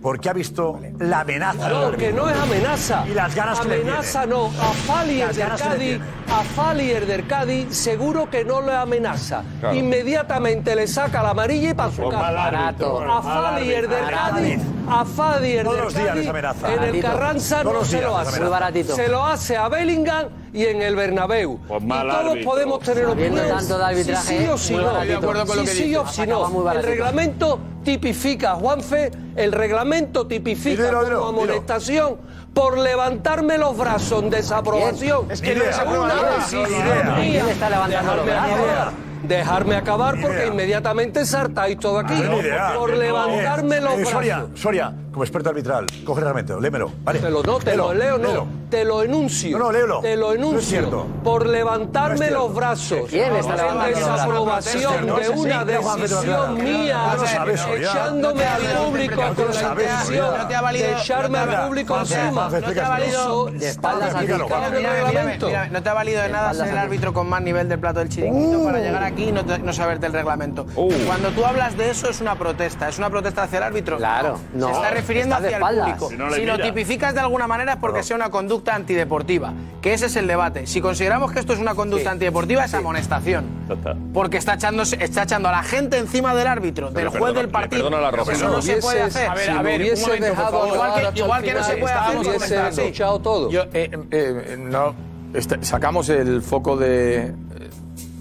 Porque ha visto la amenaza. No, árbitro. que no es amenaza. Y las ganas que le Amenaza no. A Falier del Cádiz, a Falier del Cádiz seguro que no le amenaza. Claro. Inmediatamente le saca la amarilla y para su casa. árbitro, A Falier del árbitro. Cádiz, a Falier del los días Cádiz, les amenaza. en el. Carranza no se lo hace. Muy baratito. Se lo hace a Bellingham y en el Bernabéu. Pues y todos árbitro. podemos tener Sabiendo opiniones. tanto de arbitraje, si sí o si no. De acuerdo con lo si que sí o si no. El reglamento tipifica, Juanfe, el reglamento tipifica Dilo, dilo, como dilo. amonestación por levantarme los brazos en desaprobación. Es que no. ¿Quién está levantando los Dejarme brazos? acabar. Dejarme acabar Ni porque inmediatamente saltáis todo aquí. Idea. Por levantarme Eh, los eh, Soria, brazos. Soria, como experto arbitral, coge el reglamento, lémelo. Vale. Te lo, no, te lo Léelo, leo, no. léelo. Te lo enuncio. No, no, léelo. Te lo No es enuncio. cierto. Por No levantarme cierto. los brazos. ¿Quién está en levantando desaprobación No de una decisión mía, No lo echándome al público No con lo la intención Soria. No te ha valido- de echarme no te al ha- público encima. No te ha valido. De espaldas no te ha valido de nada ser el árbitro con más nivel del plato del chiringuito para llegar aquí y no, te- no saberte el reglamento. Cuando tú hablas de eso es una protesta, es una protesta hacia el árbitro. Claro, no. Refiriendo hacia el público. Si no Si lo tipificas de alguna manera es porque sea una conducta antideportiva, que ese es el debate. Si consideramos que esto es una conducta antideportiva es amonestación. Ya está. Porque está, echándose, está echando a la gente encima del árbitro, del juez perdona, del partido. perdona la roja. Eso no se puede hacer. A ver, Si a me ver, un hubiese momento, por dejado favor. Igual que- igual que no se puede hacer todo. Yo, eh, eh, no, este- sacamos el foco de,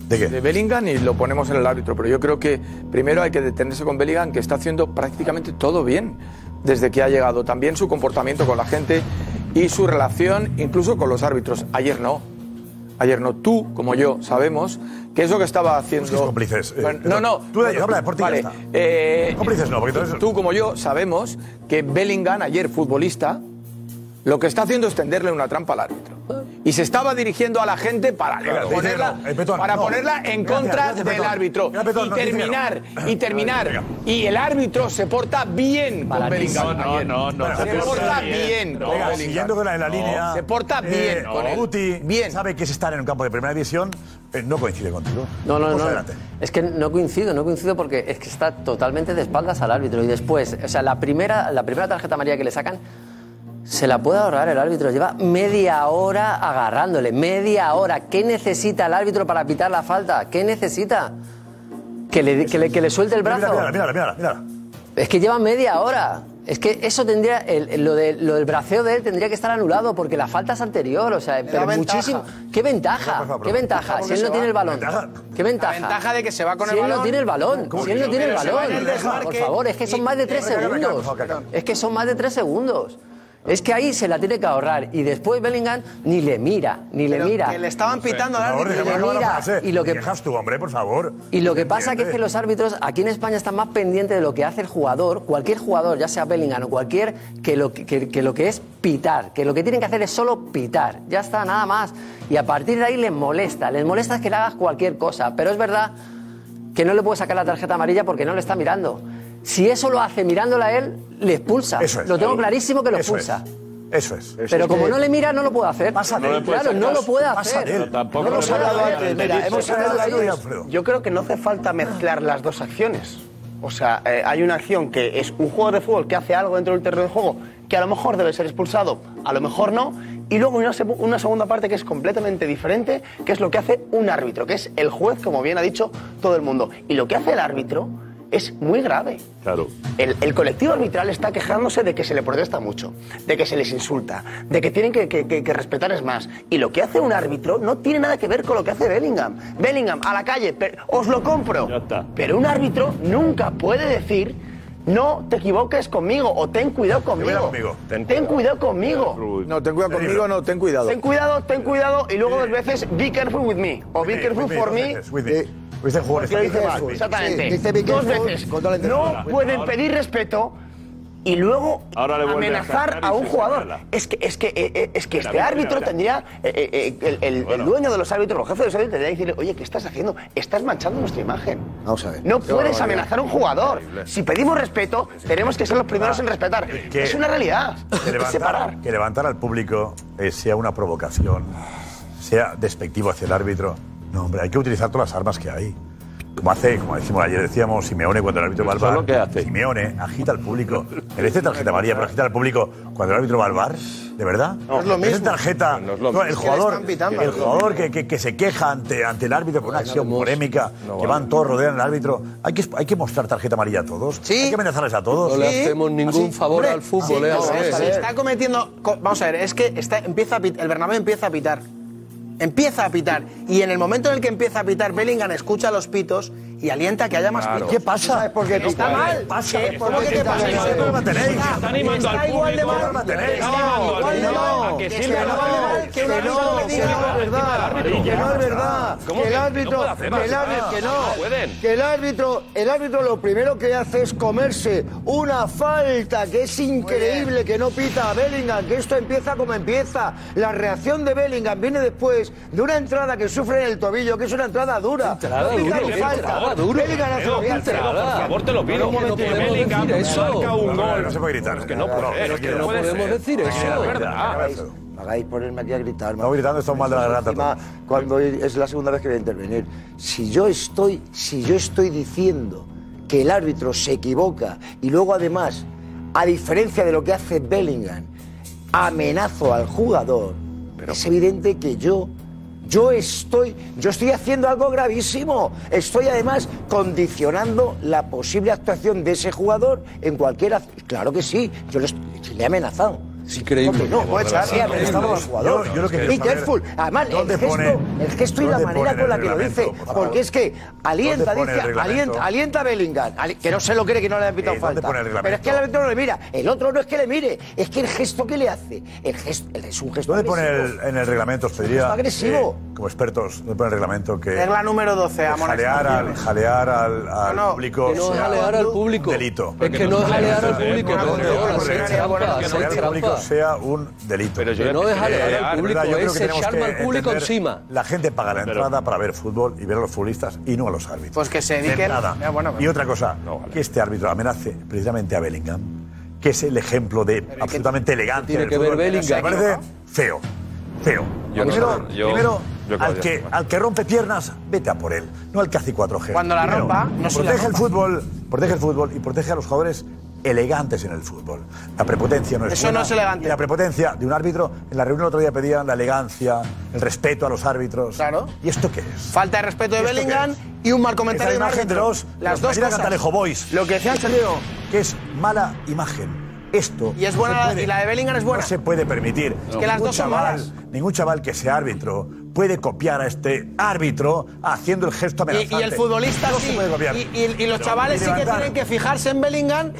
¿De qué? de Bellingham y lo ponemos en el árbitro, pero yo creo que primero hay que detenerse con Bellingham, que está haciendo prácticamente todo bien desde que ha llegado. También su comportamiento con la gente y su relación incluso con los árbitros. Ayer no. Ayer no. Tú, como yo, sabemos que eso que estaba haciendo... Busques cómplices, eh, Bueno, no, no. tú de ellos, habla de por ti Vale. eh, Cómplices no, porque entonces- Tú, como yo, sabemos que Bellingham, ayer futbolista, lo que está haciendo es tenderle una trampa al árbitro. Y se estaba dirigiendo a la gente para dice ponerla. Eh, Petón, para no. ponerla en Gracias, contra gracias, del Petón. árbitro. Petón, y no, terminar, y terminar. Y el árbitro se porta bien con Bellingham. No, no, no. Se porta bien no, con Venga, Bellingham. siguiendo con la, en la No. línea. Se porta bien con él. Guti sabe que es estar en un campo de primera división. eh, no coincide contigo. No, no, Vamos no. adelante. Es que no coincido, no coincido porque es que está totalmente de espaldas al árbitro. Y después, o sea, la primera, la primera tarjeta amarilla que le sacan, se la puede ahorrar el árbitro. Lleva media hora agarrándole, media hora. ¿Qué necesita el árbitro para pitar la falta? ¿Qué necesita? ¿Que le, que le, que le suelte el brazo? Mira, mira, mira, mira. Es que lleva media hora. Es que eso tendría, el- lo, de- lo del braceo de él tendría que estar anulado porque la falta es anterior, o sea, pero ventaja. muchísimo. ¿Qué ventaja? ¿Qué ventaja? Si él no tiene el balón. ¿Qué ventaja? La ventaja de que se va con si el él balón. no tiene el balón, ¿Cómo si él no no? tiene el balón, por favor, es que son más de tres segundos. Es que son más de tres segundos. Es que ahí se la tiene que ahorrar y después Bellingham ni le mira, ni le Pero mira. que le estaban pitando al Por favor, árbitro. déjame le mira, y lo que- Dejas tú, hombre, por favor. Y lo que pasa que es que los árbitros aquí en España están más pendientes de lo que hace el jugador, cualquier jugador, ya sea Bellingham o cualquier, que lo que, que- que lo que es pitar, que lo que tienen que hacer es solo pitar, ya está, nada más. Y a partir de ahí les molesta, les molesta es que le hagas cualquier cosa, pero es verdad que no le puede sacar la tarjeta amarilla porque no le está mirando. Si eso lo hace mirándola a él, le expulsa. Eso es. lo tengo clarísimo que lo Eso expulsa. Eso es. Pero como no le mira, no lo puede hacer. Pasa de él. claro, no lo puede hacer. de él. No lo hemos puede hablado hacer. antes, mira, hemos hablado Alfredo. Yo creo que no hace falta mezclar las dos acciones. O sea, eh, hay una acción que es un jugador de fútbol que hace algo dentro del terreno de juego que a lo mejor debe ser expulsado, a lo mejor no. Y luego hay una, una segunda parte que es completamente diferente, que es lo que hace un árbitro, que es el juez, como bien ha dicho todo el mundo. Y lo que hace el árbitro es muy grave. Claro. El, el colectivo arbitral está quejándose de que se le protesta mucho, de que se les insulta, de que tienen que, que- que- que respetar es más. Y lo que hace un árbitro no tiene nada que ver con lo que hace Bellingham. Bellingham, a la calle, os lo compro. Pero un árbitro nunca puede decir, no te equivoques conmigo o ten cuidado conmigo. conmigo. Ten, cuidado conmigo. No, ten cuidado conmigo, no, ten cuidado. Ten cuidado, ten cuidado y luego dos veces, be careful with me. O be careful for me. Sí, exactamente. dice be Dos veces. No pueden pedir respeto y luego Ahora le vuelve a amenazar a, un jugador. señala. Es que, es que, eh, eh, es que Mira, este mira, árbitro mira, tendría, eh, eh, eh, el, dueño de los árbitros, el jefe de los árbitros, tendría que decirle, oye, ¿qué estás haciendo? Estás manchando nuestra imagen. Vamos a ver. No Qué puedes barbaridad. amenazar a un jugador. Si pedimos respeto, tenemos que ser los primeros en respetar. que- Es una realidad. Que levantar, Separar. que levantar al público eh, sea una provocación, sea despectivo hacia el árbitro. No, hombre, hay que utilizar todas las armas que hay. Como hace, como decimos ayer, decíamos Simeone cuando el árbitro va al bar. lo que hace. Simeone agita al público. Merece tarjeta amarilla, pero agita al público cuando el árbitro va al bar. ¿De verdad? No es lo mismo. tarjeta. No es lo No, el jugador, pitando. el jugador que, que- que se queja ante, ante el árbitro con una acción polémica, no que van todos rodean al árbitro. Hay que, hay que mostrar tarjeta amarilla a todos. Hay que amenazarles a todos. No le hacemos ningún favor al fútbol, sí, ¿eh? se está cometiendo. co- Vamos a ver, es que está, empieza a pit- el Bernabéu empieza a pitar. Empieza a pitar. Y en el momento en el que empieza a pitar, Bellingham escucha los pitos y alienta que haya más Claro. ¿Qué pasa? ¿Sabes por qué? Está mal. pasa? ¿Qué? ¿Por qué? ¿Qué pasa? ¿Qué problema tenéis? Está animando está al igual de público. mal. ¿Qué problema tenéis? Está igual de No, mal. no, Que siempre que no, no, que no, es verdad, que no es verdad, ¿Cómo que el que no árbitro, que el nada? árbitro, que No que el árbitro, el árbitro lo primero que hace es comerse una falta que es increíble que no pita a Bellingham, que esto empieza como empieza. La reacción de Bellingham viene después de una entrada que sufre en el tobillo, que es una entrada dura. Entrada dura, falta. Hace. Entrada. Por favor, te lo pido. No, no, no podemos decir eso. marca un No, no, gol. no se puede gritar. Es que no ser. es que no podemos decir eso. Es verdad. No hagáis ponerme aquí a gritar. No, gritando estamos mal de la garganta Cuando es la segunda vez que voy a intervenir. Si yo estoy, si yo estoy diciendo que el árbitro se equivoca y luego además, a diferencia de lo que hace Bellingham, amenazo al jugador, es evidente que yo yo estoy, yo estoy haciendo algo gravísimo. Estoy además condicionando la posible actuación de ese jugador en cualquier. Claro que sí, yo le he amenazado. Es increíble. ¿Cómo que no? Puede echar. Sí, al jugador. Yo- yo lo que Be careful. Además, el ¿dónde gesto, pone- el gesto y la manera con la que lo dice. por? Porque es que alienta, ¿Dónde pone el dice, alienta, alienta a Bellingham, que no se lo cree que no le han pitado Eh, ¿dónde falta. Pero es que el árbitro no le mira. El otro no es que le mire, es que el gesto que le hace, el gesto, el- es un gesto ¿Dónde pone el- en el reglamento, os pediría, Es agresivo. eh, como expertos, ¿dónde pone el reglamento que Regla número 12, que amonestación. jalear al, jalear al, al No, no, público que no jalear al público. delito? Es que no es jalear al público, sea un delito. Pero yo no dejaré eh, al público encima. La gente paga la entrada para ver fútbol y ver a los futbolistas y no a los árbitros. Pues que se dediquen. Nada. Ah, y otra cosa, que este árbitro amenace precisamente a Bellingham, que es el ejemplo de absolutamente elegante. Tiene que ver Bellingham. Me parece feo, feo. Yo primero, no, yo, primero yo al, que, al que rompe piernas, vete a por él, no al que hace 4G. Cuando la primero, rompa, no protege se la rompa. el fútbol, protege el fútbol y protege a los jugadores elegantes en el fútbol. La prepotencia no es Eso buena, no es elegante. Y la prepotencia de un árbitro, en la reunión el otro día pedían la elegancia, el respeto a los árbitros. Claro. ¿Y esto qué es? Falta de respeto de Bellingham y un mal comentario de un árbitro. De los, las los dos cosas. Boys. Lo que decía Anselmo. Que es mala imagen. Esto y es buena y la de Bellingham es buena. No se puede permitir. Es que las dos son malas. Ningún chaval que sea árbitro puede copiar a este árbitro haciendo el gesto amenazante. Y, y el futbolista sí. Y, los chavales sí que tienen que fijarse en Bellingham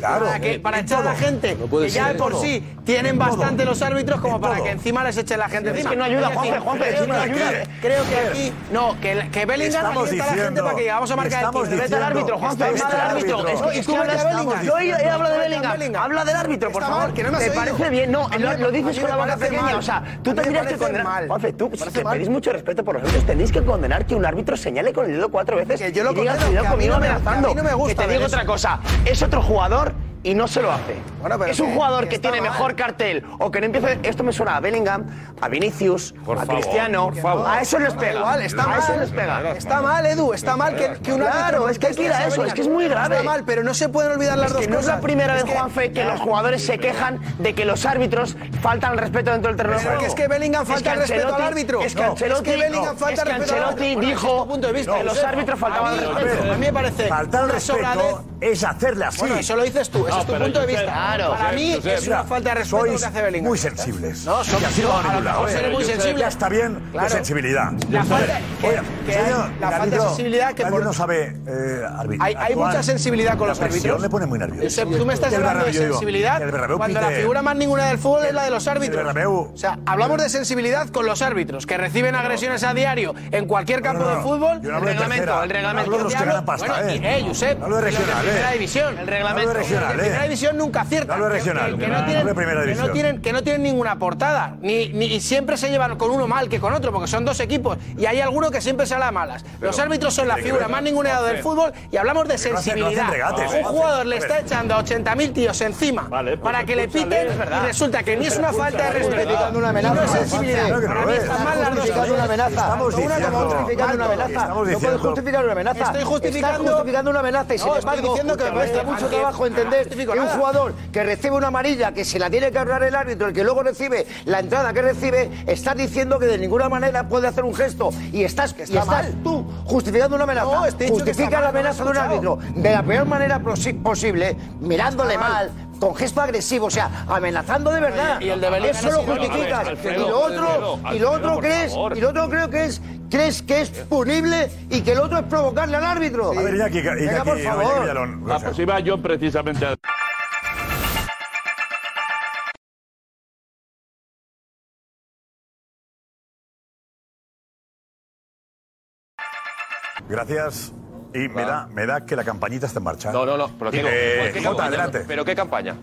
para, echar a la gente. No que ya por sí tienen bastante los árbitros como para que encima les eche la gente. Sí, encima. Que no ayuda, Juanpe, Juanpe, creo, que, no ayuda. Creo que aquí... No, que, Bellingham alienta a la gente para que llegamos a marcar el tiro. Vete al árbitro, Juanpe, vete al árbitro. Es que hablas de Yo he de Bellingham. Habla del árbitro, por favor. ¿Te parece bien? No, lo dices con la boca pequeña. O sea, tú tendrías que condenar... Juanfe, tú pedís mucho mucho respeto por los árbitros, tenéis que condenar que un árbitro señale con el dedo cuatro veces que yo lo y diga condeno, que a mí conmigo no me- que a mí amenazando. no me gusta que te digo eso. otra cosa, es otro jugador y no se lo hace. Bueno, pero es un jugador que, que tiene mal. mejor cartel o que no empiece. Esto me suena a Bellingham, a Vinicius, Por a favor, Cristiano. por favor. A eso les pega. igual, está a eso mal. les pega. Está mal, Edu, está mal que, que un árbitro Claro, es que hay que ir a eso, es que es muy grave. Está mal, pero no se pueden olvidar las Es dos que no es la primera vez, Juanfe, que los jugadores se quejan de que los árbitros faltan al respeto dentro del terreno. de Pero que es que Bellingham falta el respeto al árbitro. Es que No, es que Bellingham falta respeto Ancelotti dijo punto de vista, que los árbitros faltaban al a mí- respeto. a mí me parece Faltar al una respeto es hacerle así. Bueno, eso lo dices tú. Pues no, ese es tu punto de vista. Claro. Para mí Josep, es una falta de respeto lo que hace Bellingham. muy sensibles. No, soy así lo manipulado. Ser ¿eh? muy sensible. Ya está bien Claro. sensibilidad. La falta, que- Oye, que hay- la falta de sensibilidad que el árbitro por- no sabe eh, arbitrar. Hay- hay mucha sensibilidad con los presión árbitros. le pone muy nervioso. Josep, tú me estás hablando de sensibilidad cuando la figura más ninguna del fútbol es la de los árbitros. O sea, hablamos de sensibilidad con los árbitros que reciben agresiones a diario en cualquier campo no, no. de fútbol. Yo no hablo de tercera. Yo hablo de los que ganan pasta, bueno, ¿eh? y, eh, Josep, Hablo de los de regional, primera ¿eh? división. El reglamento. Hablo de regional, regional, ¿eh? Primera división nunca acierta. No regional. Que, que, que no, tienen, primera división. Que no, tienen, que no tienen ninguna portada. Ni, ni, y siempre se llevan con uno mal que con otro, porque son dos equipos. Y hay alguno que siempre sale a malas. Pero, Los árbitros son la figura más ninguneado del fútbol y hablamos de sensibilidad. Regates, un jugador le está echando a 80.000 tíos encima vale, pues para que le piten y resulta que ni es una falta de respeto. Una amenaza, no es sensibilidad. Están mal las dos cosas. Una amenaza. Estamos justificando una amenaza. No puedes justificar una amenaza. Estoy justificando, justificando una amenaza y no, sin embargo, diciendo que me cuesta mucho trabajo entender un jugador que recibe una amarilla que se la tiene que hablar el árbitro, el que luego recibe la entrada que recibe, está diciendo que de ninguna manera puede hacer un gesto y estás, está estás tú justificando una amenaza. Justifica la amenaza de un árbitro de la peor manera posible, mirándole mal con gesto agresivo, o sea, amenazando de verdad. Y el de Belén eso lo justificas. Y lo otro, y lo otro crees, y lo otro creo que es crees que es punible y que el otro es provocarle al árbitro. A ver, Iñaki, Iñaki, Venga, por favor. Villalón, ah, pues yo precisamente a... Gracias. Y me da, me da que la campañita está en marcha. No, no, no. Pero, ¿qué, Eh, ¿qué Jota, adelante. pero ¿qué campaña?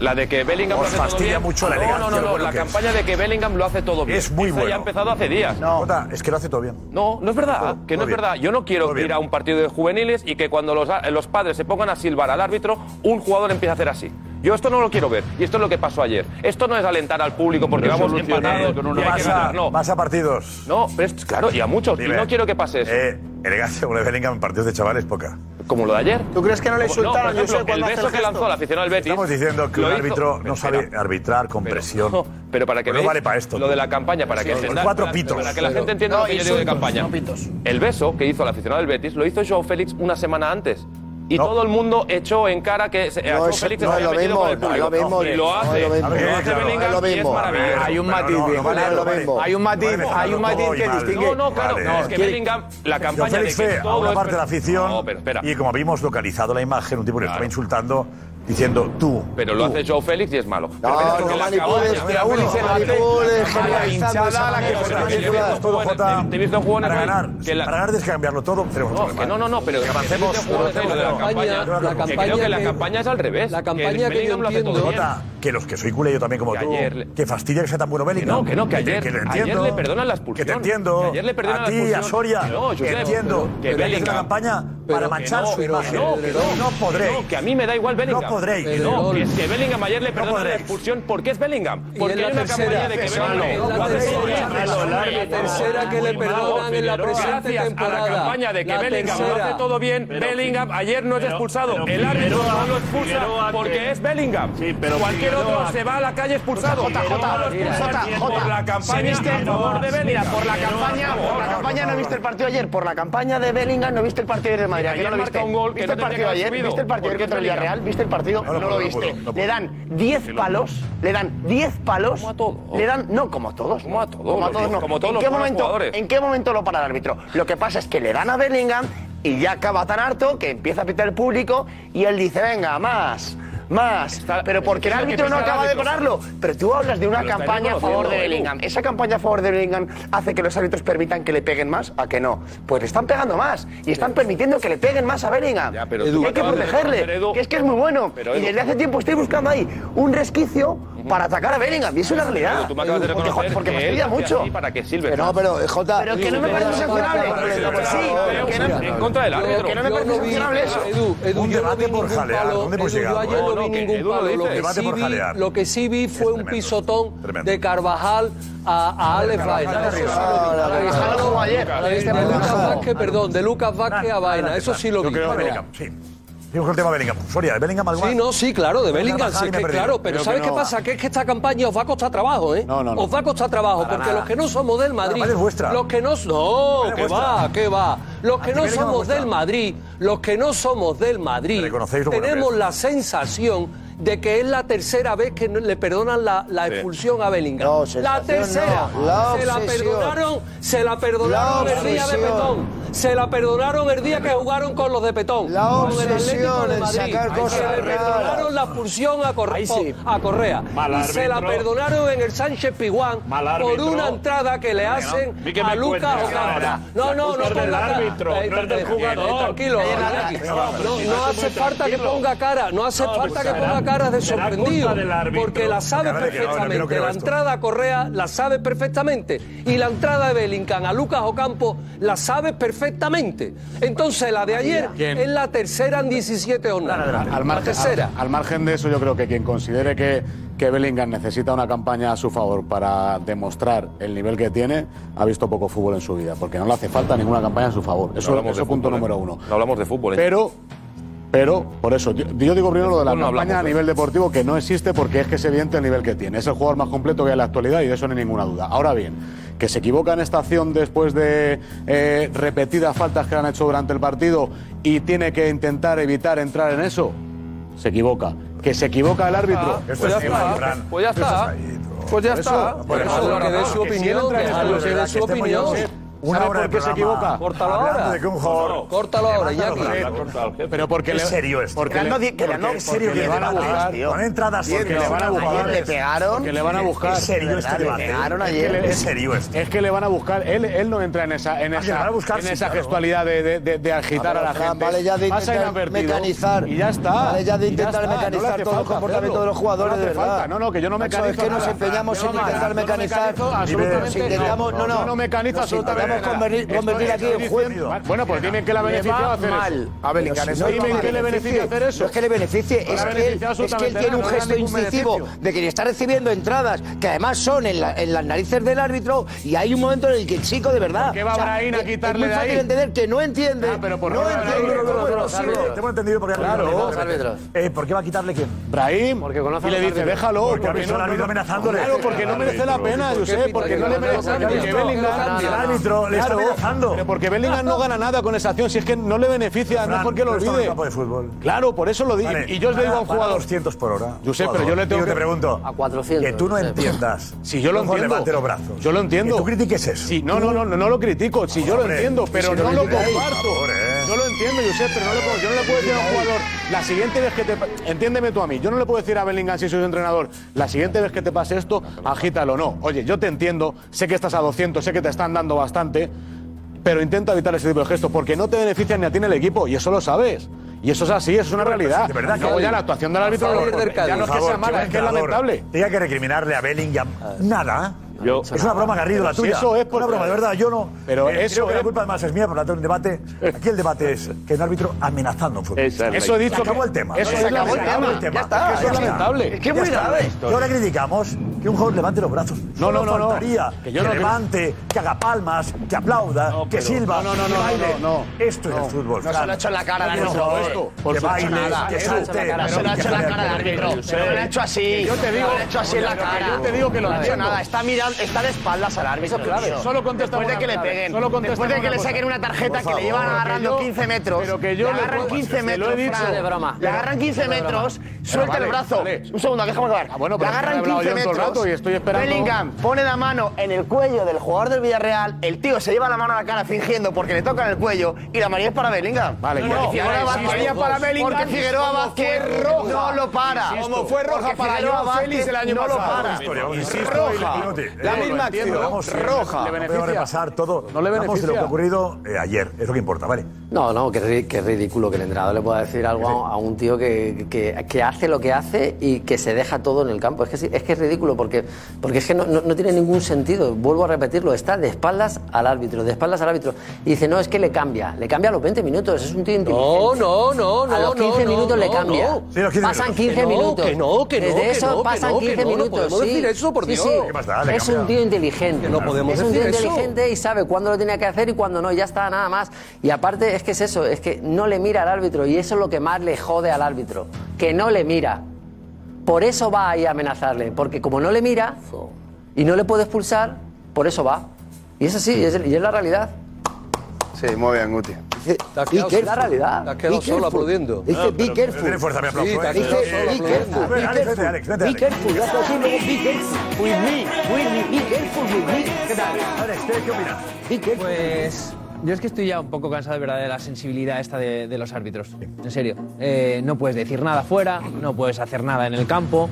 La de que Bellingham Os lo hace todo bien. mucho la No, no, no, la es. campaña de que Bellingham lo hace todo bien. Es muy Esa ya ha empezado hace días. No, Jota, es que lo hace todo bien. No, no es verdad, que no es verdad. Yo no quiero ir a un partido de juveniles y que cuando los, los padres se pongan a silbar al árbitro, un jugador empiece a hacer así. Yo esto no lo quiero ver. Y esto es lo que pasó ayer. Esto no es alentar al público porque vamos empatados. Con vas, a, no. vas a partidos. No, pero es, claro, y a muchos. Dime, y no quiero que pase eso. Eh, elegancia, una en partidos de chavales poca. Como lo de ayer. ¿Tú crees que no le insultaron? No, por ejemplo, el beso el que lanzó al aficionado del Betis. Estamos diciendo que un árbitro no sabe espera. arbitrar con pero, presión. No, pero para que no vale para esto. Lo de la campaña, para sí, que se cuatro pitos. Para que la gente entienda no, lo que yo digo de campaña. El beso que hizo al aficionado del Betis lo hizo Joao Félix una semana antes y todo el mundo echó en cara que se, no, es, Félix no había lo el. No, lo mismo, y lo hace, lo hace y es maravilloso. Hay un matiz, hay un matiz, hay un matiz que distingue. No, no, claro, no, es que Bellingham, la campaña parte de la afición y como habíamos localizado la imagen, un tipo que estaba insultando diciendo tú. Pero lo hace Joe Félix y es malo. No, pero no manipules, pero uno se manipules, generalizada la que se todo, Jota. Te he visto jugones para ganar, para ganar tienes que cambiarlo todo, No, no, no, pero que avancemos lo de la campaña, creo que la campaña es al revés. La campaña que yo entiendo, Jota, que los que soy culé yo también como tú, que fastidia que sea tan bueno Bellingham. No, que no, que ayer ayer le perdonan las expulsión. Que te entiendo. A ti, a Soria, Que entiendo. Que Bellingham. campaña para manchar su imagen. no, no podréis. Que, a mí me da igual Bellingham. No podréis. no, que Bellingham ayer le perdona la expulsión porque es Bellingham. Porque hay una campaña de que Bellingham. La tercera que le perdonan en la presente temporada. la campaña de que Bellingham lo hace todo bien, Bellingham ayer no es expulsado. El árbitro no lo expulsa porque es Bellingham. Cualquier otro se va a la calle expulsado. Por la campaña a favor de Bellingham. Por la campaña no viste el partido ayer. Por la campaña de Bellingham no viste el partido de Madrid. Ayer, marca un gol ¿Viste el partido ayer? Subido. ¿Viste el partido ayer contra el Villarreal? ¿Viste el partido? No, no, no lo viste. Le dan 10 palos. Le dan 10 palos. Como a todos. Le dan, no, como a todos. Como a todos. Como a todos, no. Como todos ¿En, qué momento, ¿En qué momento lo para el árbitro? Lo que pasa es que le dan a Bellingham y ya acaba tan harto que empieza a pitar el público y él dice, venga, más más. Pero porque el árbitro no acaba de cobrarlo. Pero tú hablas de una campaña a favor de Bellingham. ¿Esa campaña a favor de Bellingham hace que los árbitros permitan que le peguen más? ¿A que no? Pues le están pegando más y están permitiendo que le peguen más a Bellingham. Ya, hay que protegerle. Que es que es muy bueno. Y desde hace tiempo estoy buscando ahí un resquicio para atacar a Bellingham. Y eso es la realidad. Porque, me estudia mucho. Para que sirve. Pero, no, pero, Jota. Pero que no me parece sancionable. En contra del árbitro. Que no me parece sancionable eso. Edu, un debate por jalear. ¿Dónde hemos llegado? Eh? no vi ningún palo. Lo que, sí vi, lo que sí vi fue un pisotón de Carvajal a, a Alex Vaina. Eso sí lo vi. De Lucas Vázquez a Vaina. Eso sí lo vi. Bellingham. Soria, de Bellingham Sí, no, sí, claro, de Bellingham, sí, que, claro. Pero ¿sabes qué pasa? Que es que esta campaña os va a costar trabajo, ¿eh? No, no, no. Os va a costar trabajo, porque los que no somos del Madrid. La es vuestra. Los que no. No, que va, que va. Los que no somos del Madrid, los que no somos del Madrid, tenemos la sensación de que es la tercera vez que le perdonan la, expulsión a Bellingham. La tercera. Se la perdonaron, se la perdonaron el día de Petón. Se la perdonaron el día que jugaron con los de Petón. La obsesión en sacar cosas. Se le perdonaron la expulsión a, Correa. Y se la perdonaron en el Sánchez Piguán por una entrada que le hacen a Lucas Ocampo. No, no, no ponga cara. Árbitro, eh, no es jugador. Eh, tranquilo, no, no, hace falta que ponga cara. No hace falta que ponga cara caras de sorprendido. Porque la sabe perfectamente. la entrada a Correa la sabe perfectamente. Y la entrada de Bellingham a Lucas Ocampo la sabe perfectamente. Entonces, la de ayer es la tercera en 17 jornadas. Al margen. Al, margen de eso, yo creo que quien considere que, que Bellingham necesita una campaña a su favor para demostrar el nivel que tiene, ha visto poco fútbol en su vida. Porque no le hace falta ninguna campaña a su favor. Eso no es punto fútbol, ¿eh? número uno. No hablamos de fútbol. ¿eh? Pero pero, por eso, yo, digo primero lo de la campaña a nivel deportivo, que no existe porque es que es evidente el nivel que tiene. Es el jugador más completo que hay en la actualidad y de eso no hay ninguna duda. Ahora bien, que se equivoca en esta acción después de eh, repetidas faltas que han hecho durante el partido y tiene que intentar evitar entrar en eso, se equivoca. Que se equivoca el árbitro. Ah, pues, pues ya está. Pues ya está. Pues. Pues ya está. Dé su opinión. Que su opinión. Una ¿Sabe hora por qué se equivoca? Córtalo ahora. De que un jugador... Córtalo ahora, Jackie. Pero porque le... serio esto. Porque no, que serio le van a buscar. Con entradas porque le van a buscar. Este le pegaron. Que le van a buscar. Es serio este debate. pegaron ayer. Es serio esto. Es que le van a buscar. Él, él no entra en esa, en ah, esa, en esa gestualidad de, agitar ah, a la gente. Vale ya de intentar mecanizar. Y ya está. Vale ya de intentar mecanizar todo el comportamiento de los jugadores, de verdad. No, no, que yo no mecanizo Es que nos empeñamos en intentar mecanizar. Absolutamente. No, no mecanizo absolutamente convertir, aquí en juez. Bueno, pues dime que la beneficia hacer mal. A Bellingham, eso dime que le beneficia hacer eso. No es que le beneficie, es que él, es que tiene un gesto incisivo de quien está recibiendo entradas que además son en, la, en, las narices del árbitro y hay un momento en el que el chico de verdad. ¿Qué va o a quitarle ahí? Es muy fácil entender que no entiende. Ah, pero por no entiende. Te hemos entendido por qué claro, eh, ¿Por qué va a quitarle quién? Brahim. Porque conoce y le dice, déjalo. Porque, ha visto al árbitro amenazándole. Claro, porque no merece la pena, José. Porque no le merece. Porque Bellingham. El árbitro le está Claro, amenazando. Pero porque Bellingham no gana nada con esa acción, si es que no le beneficia, es Fran, mejor que lo olvide. un campo de fútbol. Claro, por eso lo digo. Vale, Y yo os digo a un jugador. 200 por hora. Yo sé, pero yo le tengo que- te pregunto. A 400. Que tú no entiendas. Si yo lo entiendo. levante los brazos. Yo lo entiendo. Que tú critiques eso. Sí, no, no, no, no, no lo critico. Si yo lo entiendo, pero no lo comparto. eh. Yo lo entiendo, Josep, pero no lo, yo no le puedo decir a un jugador. La siguiente vez que te. Entiéndeme tú a mí. Yo no le puedo decir a Bellingham si soy su entrenador, la siguiente vez que te pase esto, agítalo. No. Oye, yo te entiendo, sé que estás a 200, sé que te están dando bastante, pero intenta evitar ese tipo de gestos porque no te benefician ni a ti ni al equipo y eso lo sabes. Y eso es así, es una realidad. De verdad, Luego Cádiz. ya la actuación del árbitro no, favor, ya no es que sea mala, es que es lamentable. Tenga que recriminarle a Bellingham nada. Yo- es una broma, Garrido, la Pero si tuya. eso es una porque- broma, de verdad. Yo no. Pero eh, eso creo que es- la culpa además es mía por la un debate. Aquí el debate es que un árbitro amenazando a un futbolista. Eso he dicho Se acabó que- el tema. eso Se es acabó el tema. Ya está, Eso es lamentable. Es que es muy grave esto. Y ahora criticamos que un jugador levante los brazos. No, no, no, no. faltaría Que Que, yo no- levante, que haga palmas, que aplauda, que pero- silba, no, no, no, que no, baile. no, no. Esto es No. el fútbol. No se lo ha hecho en la cara al Por árbitro. Por Que baile, que salte. no se lo ha hecho en la cara al árbitro. No me lo ha hecho así. Yo te digo, No lo ha hecho así en la que cara. yo te digo que lo no ha hecho nada. Está mirando, está de espaldas al árbitro. Eso es clave. tío. Solo contesta Después de que le peguen. Solo contesta Después de que le saquen una tarjeta que le llevan agarrando que yo- 15 metros. pero que yo le le agarran puedo- 15 se lo he metros. dicho. Fran. De broma. Le agarran 15 De broma. metros, suelta vale, el brazo. vale. Un segundo, déjame acabar. Ah, bueno, le agarran he hablado 15 yo todo el metros. rato y estoy esperando- Bellingham pone la mano en el cuello del jugador del Villarreal. El tío se lleva la mano a la cara fingiendo porque le tocan el cuello. Y la María es para Bellingham. Vale, María para Bellingham, Porque Figueroa Vázquez roja. no lo para. Como fue roja para Joao Félix el año no lo pasado. para. Insisto, roja. La misma acción. vamos, Roja. Le beneficia. beneficia. repasar todo. No le Vamos de lo que beneficia. ha ocurrido eh, ayer. Es lo que importa, ¿vale? No, no, que es ridículo que el entrenador le pueda decir algo a, a un tío que, que- que hace lo que hace y que se deja todo en el campo. Es que, sí- es, que es ridículo porque, porque es que no, no- no tiene ningún sentido. Vuelvo a repetirlo, está de espaldas al árbitro, de espaldas al árbitro. Y dice, no, es que le cambia, le cambia a los 20 minutos, es un tío inteligente. No, no, no, no. A los 15 no, minutos le no, cambia. no. Sí, los 15 pasan minutos. 15 Que no, minutos. que no, que no, Desde que eso no, que pasan no, que 15 no, no minutos. podemos sí. decir eso, por Sí, Dios. sí. ¿Qué más da? Le Es un tío inteligente. No podemos es un decir tío eso. inteligente y sabe cuándo lo tiene que hacer y cuándo no. Ya está, nada más. Y aparte es que es eso, es que no le mira al árbitro y eso es lo que más le jode al árbitro. Que no le mira. Por eso va ahí a amenazarle. Porque como no le mira y no le puede expulsar, por eso va. Y es así, y es, y es la realidad. Sí, muy bien, Guti. Te has quedado- Es la realidad. Te has quedado Be solo aplaudiendo. Dice, No, be careful. Tiene fuerza mi aplauso. ¿eh? Dice, be careful, be Alex, vete, careful. Alex, vete, Be Alex. careful, ya está aquí, luego be careful. With me, with me, be careful with me. ¿Qué tal? Alex, ¿qué, qué opinas? Be careful. Pues yo es que estoy ya un poco cansado de verdad de la sensibilidad esta de, de los árbitros. En serio. Eh, no puedes decir nada fuera, no puedes hacer nada en el campo.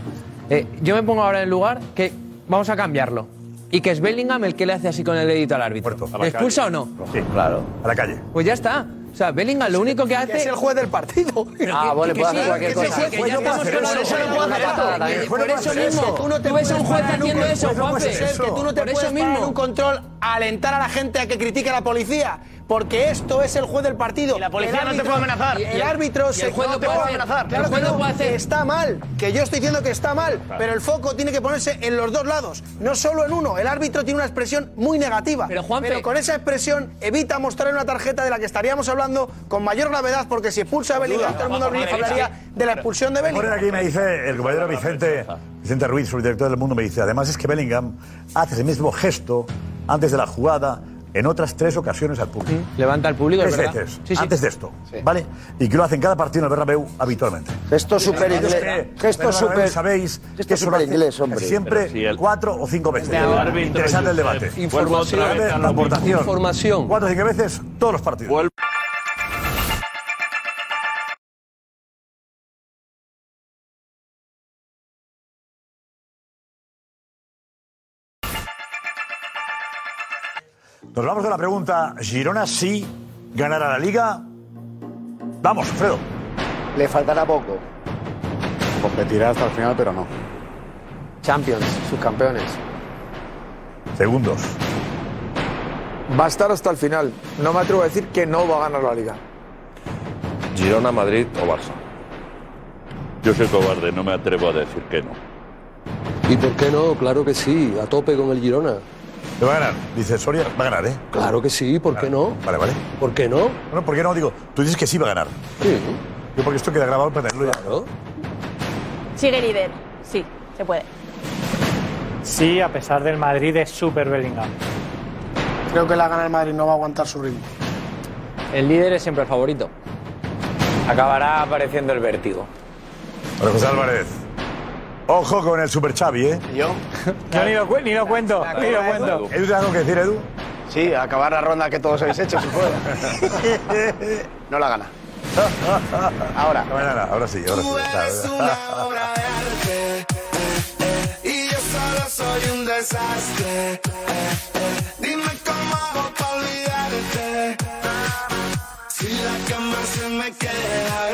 Eh, yo me pongo ahora en el lugar que vamos a cambiarlo. Y que es Bellingham el que le hace así con el dedito al árbitro. ¿Le expulsa o no? Sí, claro. A la calle. Pues ya está. O sea, Bellingham lo único que hace. Es el juez del partido. Ah, vale, puede hacer cualquier cosa. que ya estamos con Eso. Por mismo, Tú no te tú ves a un juez haciendo eso, Juanfe. que tú no te Por puedes en mismo. un control alentar a la gente a que critique a la policía. Porque esto es el juez del partido. Y la policía El no te puede amenazar. y El árbitro se el juez no te puede amenazar. El Claro juez que no, puede hacer. que está mal. Que yo estoy diciendo que está mal. Pero el foco tiene que ponerse en los dos lados. No solo en uno. El árbitro tiene una expresión muy negativa. Pero, Juanfe- Pero con esa expresión evita mostrar una tarjeta de la que estaríamos hablando con mayor gravedad. Porque si expulsa a Bellingham, todo el mundo hablaría de la expulsión de Bellingham. aquí me dice el compañero Vicente, Vicente Ruiz, subdirector del Mundo, me dice, además es que Bellingham hace ese mismo gesto antes de la jugada en otras tres ocasiones al público. Levanta al público, es Tres verdad. veces, Sí, sí. antes de esto, ¿vale? Y que lo hacen cada partido en el Bernabéu habitualmente. Gesto súper inglés. Gesto súper. Sabéis Gesto que hace inglés, hombre. Siempre Pero si el- cuatro o cinco veces. El árbitro, Interesante el Josep, debate. Información. Información. Cuatro o cinco veces todos los partidos. Nos vamos con la pregunta, ¿Girona sí ganará la Liga? Vamos, Fredo. Le faltará poco. Competirá hasta el final, pero no. Champions, subcampeones. Segundos. Va a estar hasta el final. No me atrevo a decir que no va a ganar la liga. Girona, Madrid o Barça. Yo soy cobarde, no me atrevo a decir que no. ¿Y por qué no? Claro que sí, a tope con el Girona. ¿Le va a ganar? Dice Soria, va a ganar, ¿eh? Claro que sí, ¿por qué no? Vale, vale. ¿Por qué no? Bueno, ¿por qué no? Digo, tú dices que sí va a ganar. Sí. Yo porque esto queda grabado para tenerlo ya. ¿no? Sigue líder. Sí, se puede. Sí, a pesar del Madrid es súper Bellingham. Creo que la gana el Madrid no va a aguantar su ritmo. El líder es siempre el favorito. Acabará apareciendo el vértigo. Bueno, José Álvarez. Ojo con el Super Xavi, ¿eh? ¿Yo? Yo ni lo, cu- ni lo cuento, ni lo cuento. ¿Edu tiene algo que decir, Edu? Sí, acabar la ronda que todos habéis hecho, si puedo. No la gana. Ahora. Mañana, ahora sí, ahora sí. eres una obra de arte, eh, eh, y yo solo soy un desastre. eh, eh. Dime cómo hago para olvidarte. Si la cama se me queda